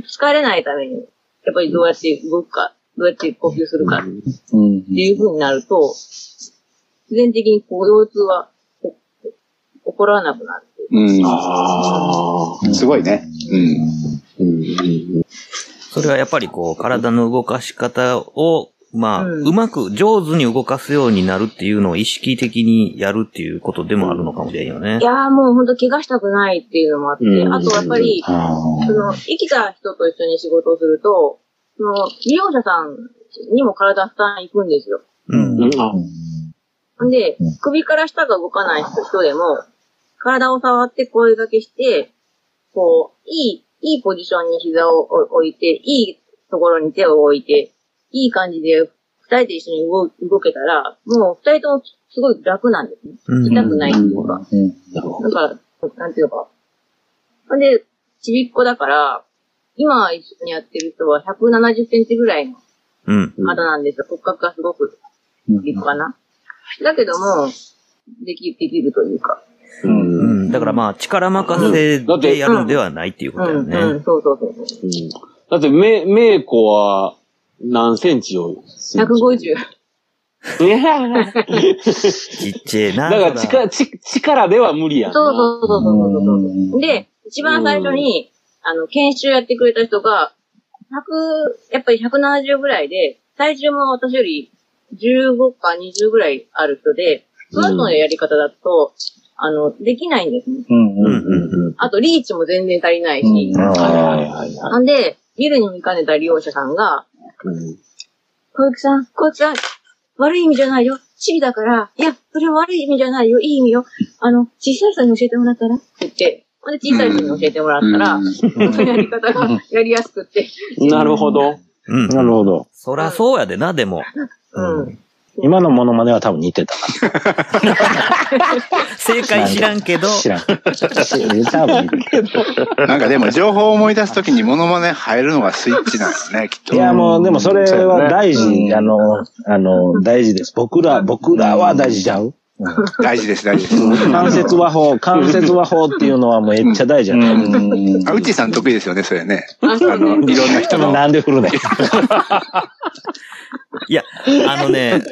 疲れないために、やっぱりどうやって動くか、どうやって呼吸するか。っうん。ていう風になると、自然的にこう、腰痛はこ起こらなくなる。う。ん。ああ。すごいね。うん。うん。それはやっぱりこう、体の動かし方を、まあ、うん。うまく上手に動かすようになるっていうのを意識的にやるっていうことでもあるのかもしれん。よねい。やーもうほん。と怪我したくないっていうのもあって、うん。あとやっぱり、あその、生きた人と一緒に仕事をすると、その、利用者さんにも体負担いくんですよ。うん。うん。でうん、首から下が動かない人でも、体を触って声掛けして、こう、いい、いいポジションに膝を置いて、いいところに手を置いて、いい感じで二人で一緒に動動けたら、もう二人ともすごい楽なんですね。うん。痛くないっていうか。うん。だから、なん。ていうのか。ほん。で、ちびっこだから、今一緒にやってる人は170センチぐらいのうん。方なんですよ。骨格がすごく立派な。だけども、でき、できるというか。うん。だからまあ、力任せでやるんではないっていうことだようん、ね。うん、そうそうそうそう。だって、め、めいこは何センチよ150。いやちっちゃいな。だから力、ち力では無理やんな。そうそうそうそうそうそう。で、一番最初に、あの、研修やってくれた人が、100、やっぱり170ぐらいで、体重も私より15か20ぐらいある人で、その人のやり方だと、あの、できないんですね。うんうんうんうん。あと、リーチも全然足りないし。うんはいはいはいはなんで、ビルに見かねた利用者さんが、い。うん小雪さん、小雪さん、悪い意味じゃないよ。チビだから、いや、それ悪い意味じゃないよ。いい意味よ。あの、小さい人に教えてもらったら？って言って、で小さい人に教えてもらったら、そのやり方がやりやすくって。なるほど。うん。なるほど。そらそうやでな、でも。うん。今のモノマネは多分似てた。正解知らんけど、知らん。多分似てなんかでも情報を思い出すときにモノマネ入るのがスイッチなんよね、きっと。た。いや、もう、でもそれは大事。あの、あの、大事です。僕ら、僕らは大事ちゃう？大事です、大事です。関節和法、関節和法っていうのはもうめっちゃ大事やね。うんあ、うちさん得意ですよね、それね。あ、の、いろんな人の。なんで振るねん。いや、あのね、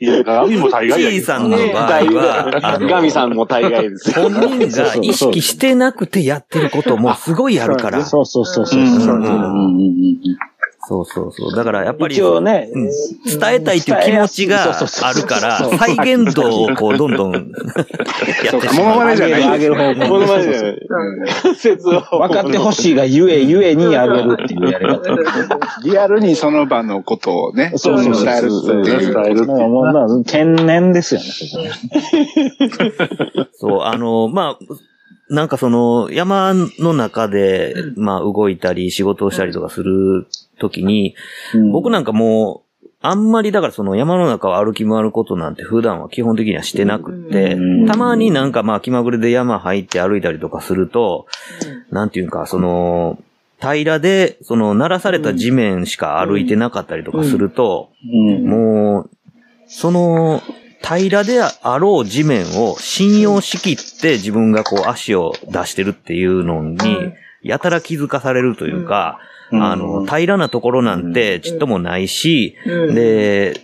いや、ガミも大概やさんの場合は、ガミさんも大概ですよ。本人が意識してなくてやってることもすごいあるから。そうそうそうそう。うんそうそうそう。だからやっぱり、一応ね、うん伝えたいっていう気持ちがあるから、再現度をこう、どんどん やってしモノまう。マネじゃない上げる方向この前で、説を。分かってほしいがゆえゆえに上げるっていうやり方。リアルにその場のことをね、そうそうそう伝えるっていう。伝えるまあ天然ですよね。そこねそう、あの、まあ、なんかその、山の中で、まあ、動いたり、仕事をしたりとかするときに、僕なんかもう、あんまりだからその山の中を歩き回ることなんて普段は基本的にはしてなくってうん、たまになんかまあ気まぐれで山入って歩いたりとかすると、なんていうか、その、平らで、その、鳴らされた地面しか歩いてなかったりとかすると、もう、その、平らであろう地面を信用しきって自分がこう足を出してるっていうのに、やたら気づかされるというか、あの、平らなところなんてちっともないし、うん、で、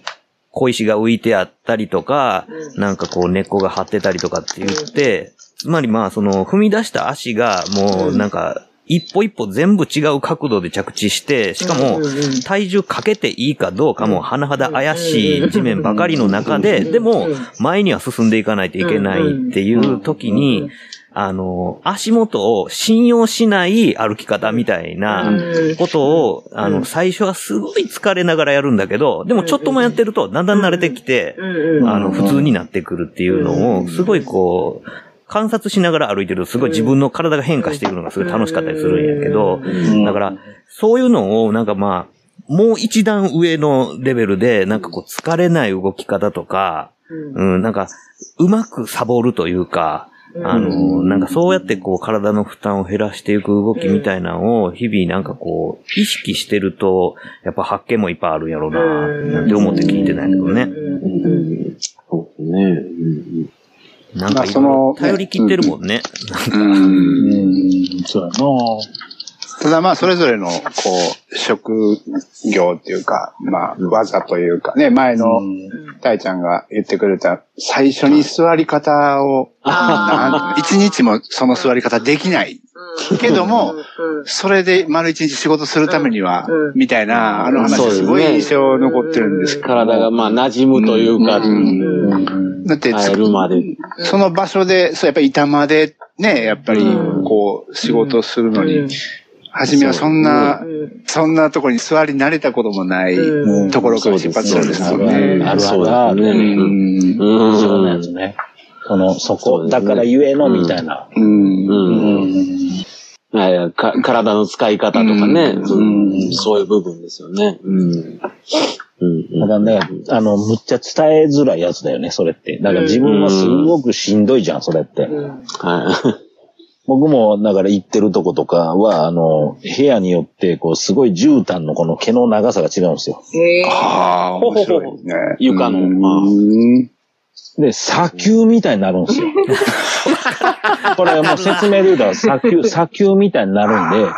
小石が浮いてあったりとか、なんかこう根っこが張ってたりとかって言って、つまりまあその踏み出した足がもうなんか一歩一歩全部違う角度で着地して、しかも体重かけていいかどうかも甚だ怪しい地面ばかりの中で、でも前には進んでいかないといけないっていう時に、あの、足元を信用しない歩き方みたいなことを、あの、最初はすごい疲れながらやるんだけど、でもちょっともやってるとだんだん慣れてきて、あの、普通になってくるっていうのを、すごいこう、観察しながら歩いてると、すごい自分の体が変化していくのがすごい楽しかったりするんやけど、だから、そういうのを、なんかまあ、もう一段上のレベルで、なんかこう、疲れない動き方とか、うん、なんか、うまくサボるというか、あの、なんかそうやってこう体の負担を減らしていく動きみたいなのを日々なんかこう意識してると、やっぱ発見もいっぱいあるんやろうな、なんて思って聞いてないけどね。そうですね。うんなんか頼り切ってるもんね。うん、そうやなただまあ、それぞれの、こう、職業っていうか、まあ、技というかね、前の、たいちゃんが言ってくれた、最初に座り方を、一日もその座り方できない。けども、それで丸一日仕事するためには、みたいな、あの話すごい印象残ってるんです。けど。体がまあ馴染むというか、だって、耐えるまで。その場所で、そう、やっぱり板間でね、やっぱり、こう、仕事するのに、初めはそんな、そんなところに座り慣れたこともないところから出発するんですよね。あるあうある。ですね。うんうん。そうなんですね。その、そこ、だからゆえのみたいな。うんうん。はいか体の使い方とかね、うんそういう部分ですよね。うん。うんただね、あの、むっちゃ伝えづらいやつだよね、それって。だから自分はすごくしんどいじゃん、それって。は僕も、だから行ってるとことかは、あの、部屋によって、こう、すごい絨毯のこの毛の長さが違うんですよ。へえ。ああ、面白いですね。床のうんで、砂丘みたいになるんですよ。これもう説明で言うと砂丘、砂丘みたいになるんで、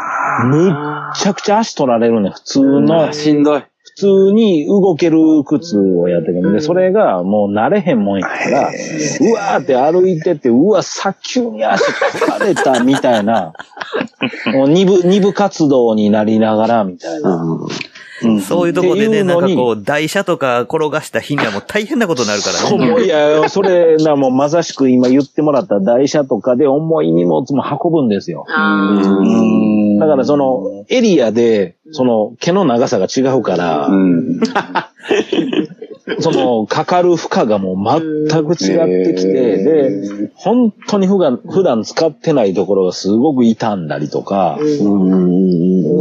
むっちゃくちゃ足取られるね。普通のい。、しんどい。普通に動ける靴をやってるんで、それがもう慣れへんもんやから、うわーって歩いてて、うわ、砂丘に足取られたみたいな、もう二部、二部活動になりながらみたいな。そういうとこでね、なんかこう、台車とか転がした日にはもう大変なことになるからね。重いや、それな、もうまさしく今言ってもらった台車とかで重い荷物も運ぶんですよ。あだからその、エリアで、その、毛の長さが違うから、その、かかる負荷がもう全く違ってきて、で、本当に普段、普段使ってないところがすごく傷んだりとか、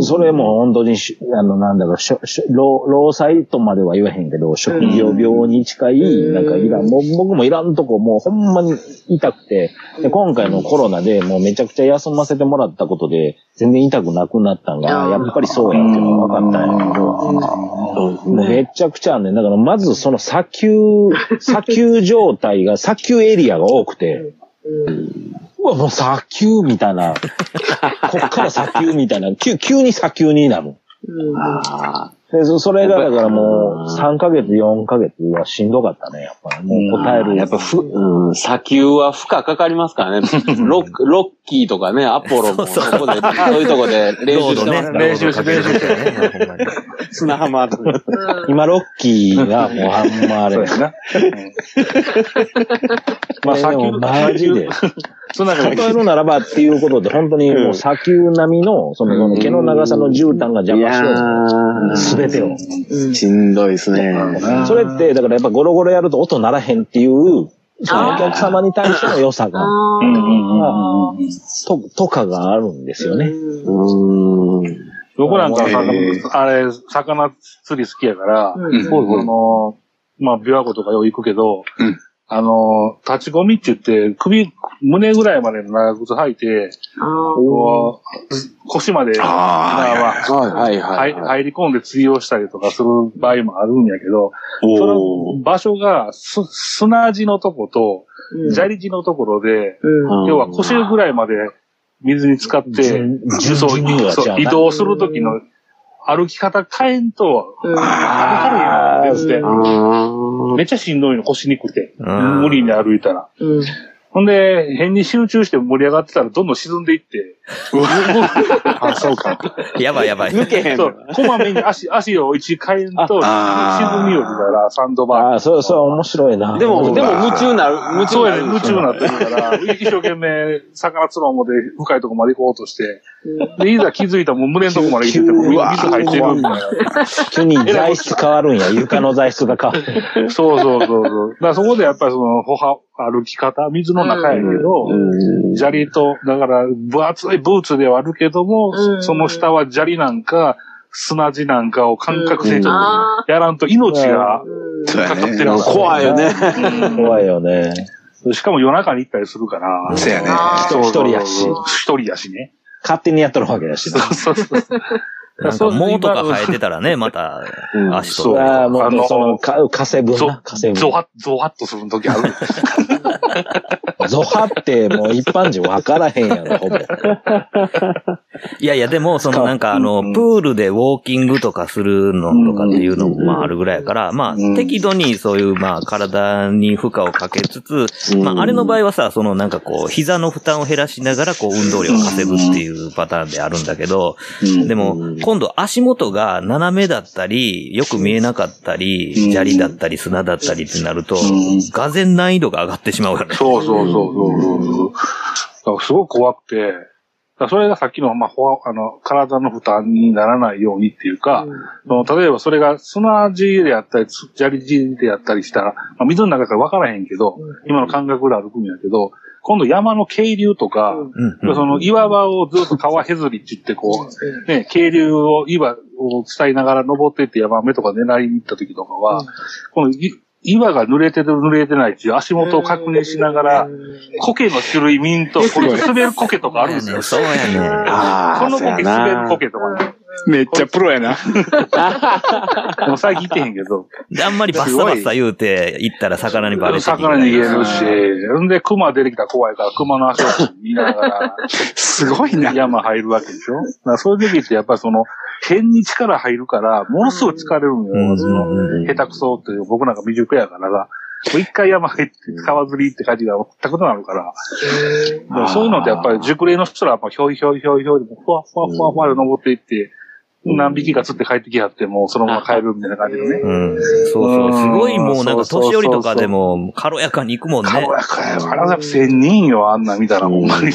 それも本当にし、あの、なんだろう、労労災とまでは言わへんけど、職業病に近い、なんかいらん、もう僕もいらんとこもうほんまに痛くて、で、今回のコロナでもうめちゃくちゃ休ませてもらったことで、全然痛くなくなったんが、やっぱりそうやっていうのが分かったんやけど、もうめちゃくちゃあんねん。だからまずその砂丘、砂丘状態が、砂丘エリアが多くて、うわ、もう砂丘みたいな、こっから砂丘みたいな、急急に砂丘になる。でそそれがだからもう3ヶ月、4ヶ月はしんどかったね、やっぱり。もう答える。やっぱふ、うん、砂丘は負荷かかりますからね。ロック、ロッキーとかね、アポロもそこで、そういうとこで練習してますから。練習して練習してね。砂浜とか。今、ロッキーがもうあんまあれ。そうやな。まあ、でもマジで。そんな例えるならばっていうことで、本当にもう砂丘並みの、その毛の長さの絨毯が邪魔しよう。すべてを。しんどいですね。それって、だからやっぱゴロゴロやると音ならへんっていう、そのお客様に対しての良さが、と、とかがあるんですよね。うん。僕なんか魚、あれ、魚釣り好きやから、うんその、まあ、琵琶湖とかよう行くけど、うんあの、立ち込みって言って、首、胸ぐらいまでの長靴履いて、こう腰まで、入入り込んで釣りをしたりとかする場合もあるんやけど、その場所がす砂地のとこと、砂利地のところで、要は腰ぐらいまで水に浸かって、う順にはそう違うな。移動するときの歩き方変えんと、うんああ、全然。あめっちゃしんどいの、腰にくて。うん無理に歩いたら。うん。ほんで、変に集中して盛り上がってたらどんどん沈んでいって。あ、そうか。やばいやばい。抜けへんのそう、こまめに足、足を一回変と、あ沈みよりから、サンドバーグ。ああ、そう、そう、面白いな。でも、でも夢中になる、夢中なる。夢中になってるから、一生懸命、魚釣ろう思って深いとこまで行こうとして、で、いざ気づいたらもう胸のとこまで行ってて、もう水入ってるみたい急に材質変わるんや。床の材質が変わる。な。そうそうそうそう。だからそこでやっぱりその、歩は、歩き方、水の中やけど、うん砂利と、だから、分厚いブーツではあるけども、うんその下は砂利なんか、砂地なんかを感覚でちょっあとやらんと命がかかってる怖いよね。怖いよね。しかも夜中に行ったりするから。そうやね。一人やし一人やしね。勝手にやっとるわけだしな。そうそうそう。なんか、毛とか生えてたらね、また、足とそうか。ああ、もう、あのその、か、火星分ゾな、火星分。ゾワッ、ゾワッとする時ある。ゾハってもう一般人分からへんやろ、ほぼ。いやいや、でも、そのなんかあの、プールでウォーキングとかするのとかっていうのもまああるぐらいやから、まあうん。適度にそういうまあ体に負荷をかけつつ、まああれの場合はさ、そのなんかこう、膝の負担を減らしながらこう運動量を稼ぐっていうパターンであるんだけど、でも今度足元が斜めだったり、よく見えなかったり、砂利だったり砂だったりってなると、がぜ難易度が上がってしまうそうそうそうそうそう。だからすごく怖くて、それがさっきの、まあ、あの、体の負担にならないようにっていうか、その例えばそれが砂地であったり、つ砂利地であったりしたら、まあ、水の中から分からへんけど、今の感覚で歩くんやけど、今度山の渓流とか、うん。うん。その岩場をずっと川削りって言ってこう、ね、渓流を岩を伝いながら登っていって山目とか狙いに行った時とかは、このい岩が濡れてる濡れてないっていう足元を確認しながら、苔の種類見んと、これ 滑る苔とかあるんですよ。そうやね。ああ、このそうや苔滑るな。苔とかね。めっちゃプロやな。もう最近行ってへんけど。で、あんまりバッサバッサ言うて、行ったら魚にバレて魚逃げるし、んで熊出てきたら怖いから熊の足を見ながら。すごいな。山入るわけでしょ。だからそういう時ってやっぱりその、変に力入るから、ものすごい疲れるん。うん。よ。その、下手くそっていう、僕なんか未熟やからが、もう一回山入って川釣りって感じが全くなるから、そういうのってやっぱり熟練の人らはやっぱひょいひょいひょいひょいで、ふわふわふわふわで登っていって、何匹か釣って帰ってきはって、もうそのまま帰るみたいな感じのね。うん。そうそう。すごいもうなんか年寄りとかでも軽やかに行くもんね。軽やかや。体が千人よ、あんな見たらほんまに。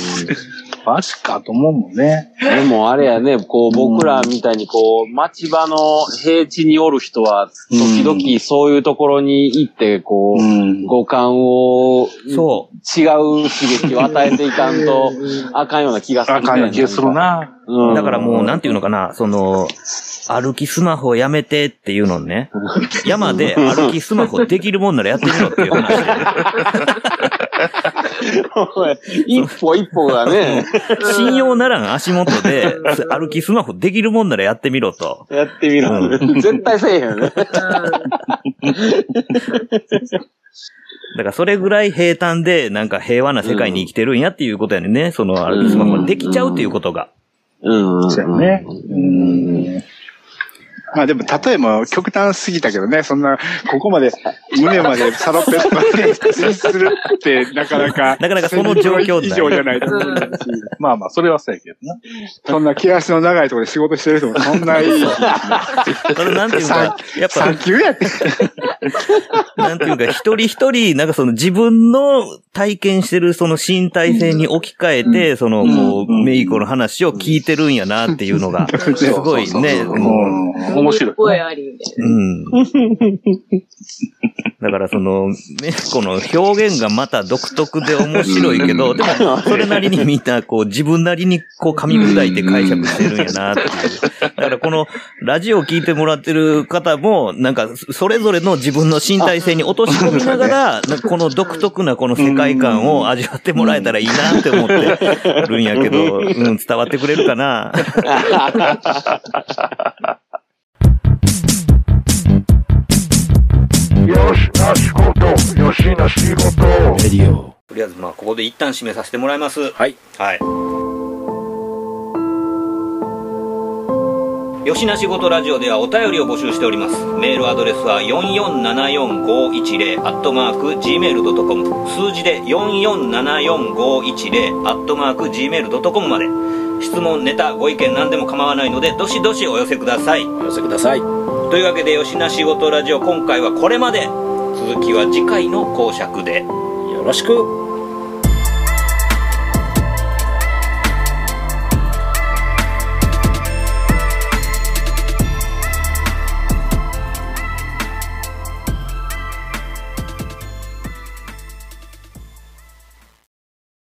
マジかと思うもんね。でもあれやね、こう僕らみたいにこう、町場の平地におる人は、時々そういうところに行って、こう、ん。五感を、そ違う刺激を与えていかんと、あかんような気がする。あかんような気がする。な。うん。だからもう、なんていうのかな、その、歩きスマホやめてっていうのね。山で歩きスマホできるもんならやってみろっていう話 で。一歩一歩がね、信用ならん足元で歩きスマホできるもんならやってみろと。やってみろ。絶対せえへんよね。だからそれぐらい平坦でなんか平和な世界に生きてるんやっていうことやねんね。その歩きスマホができちゃうっていうことが。うん。そうやね。うん。まあでも、例えも極端すぎたけどね、そんな、ここまで、胸までサロペットまで釣りするって、なかなか、なかなかその状況以上じゃないと思うし、まあまあ、それはそうやけどな。そんな気足の長いところで仕事してる人もそんないい。それなんていうか、やっぱ3級やって。なんていうか、一人一人、なんかその自分の体験してるその身体性に置き換えて、その、こう、メイコの話を聞いてるんやなっていうのが、すごいね。うう。面白い。声ありみたいうん。だからその、メイコの表現がまた独特で面白いけど、でも、それなりにみんな、こう、自分なりに、こう、噛み砕いて解釈してるんやなっていう。だからこの、ラジオを聞いてもらってる方も、なんか、それぞれの自分の身体性に落とし込みながら、この独特なこの世界観を味わってもらえたらいいなって思ってるんやけど、うん、伝わってくれるかな。よしな仕事よしな仕事レディオ。とりあえずまあここで一旦締めさせてもらいます。はい。はい。よしな仕事ラジオではお便りを募集しております。メールアドレスは4474510アットマーク Gmail.com 数字で4474510アットマーク Gmail.com まで。質問、ネタ、ご意見何でも構わないのでどしどしお寄せください。お寄せください。というわけで吉な仕事ラジオ今回はこれまで続きは次回の講釈でよろしく。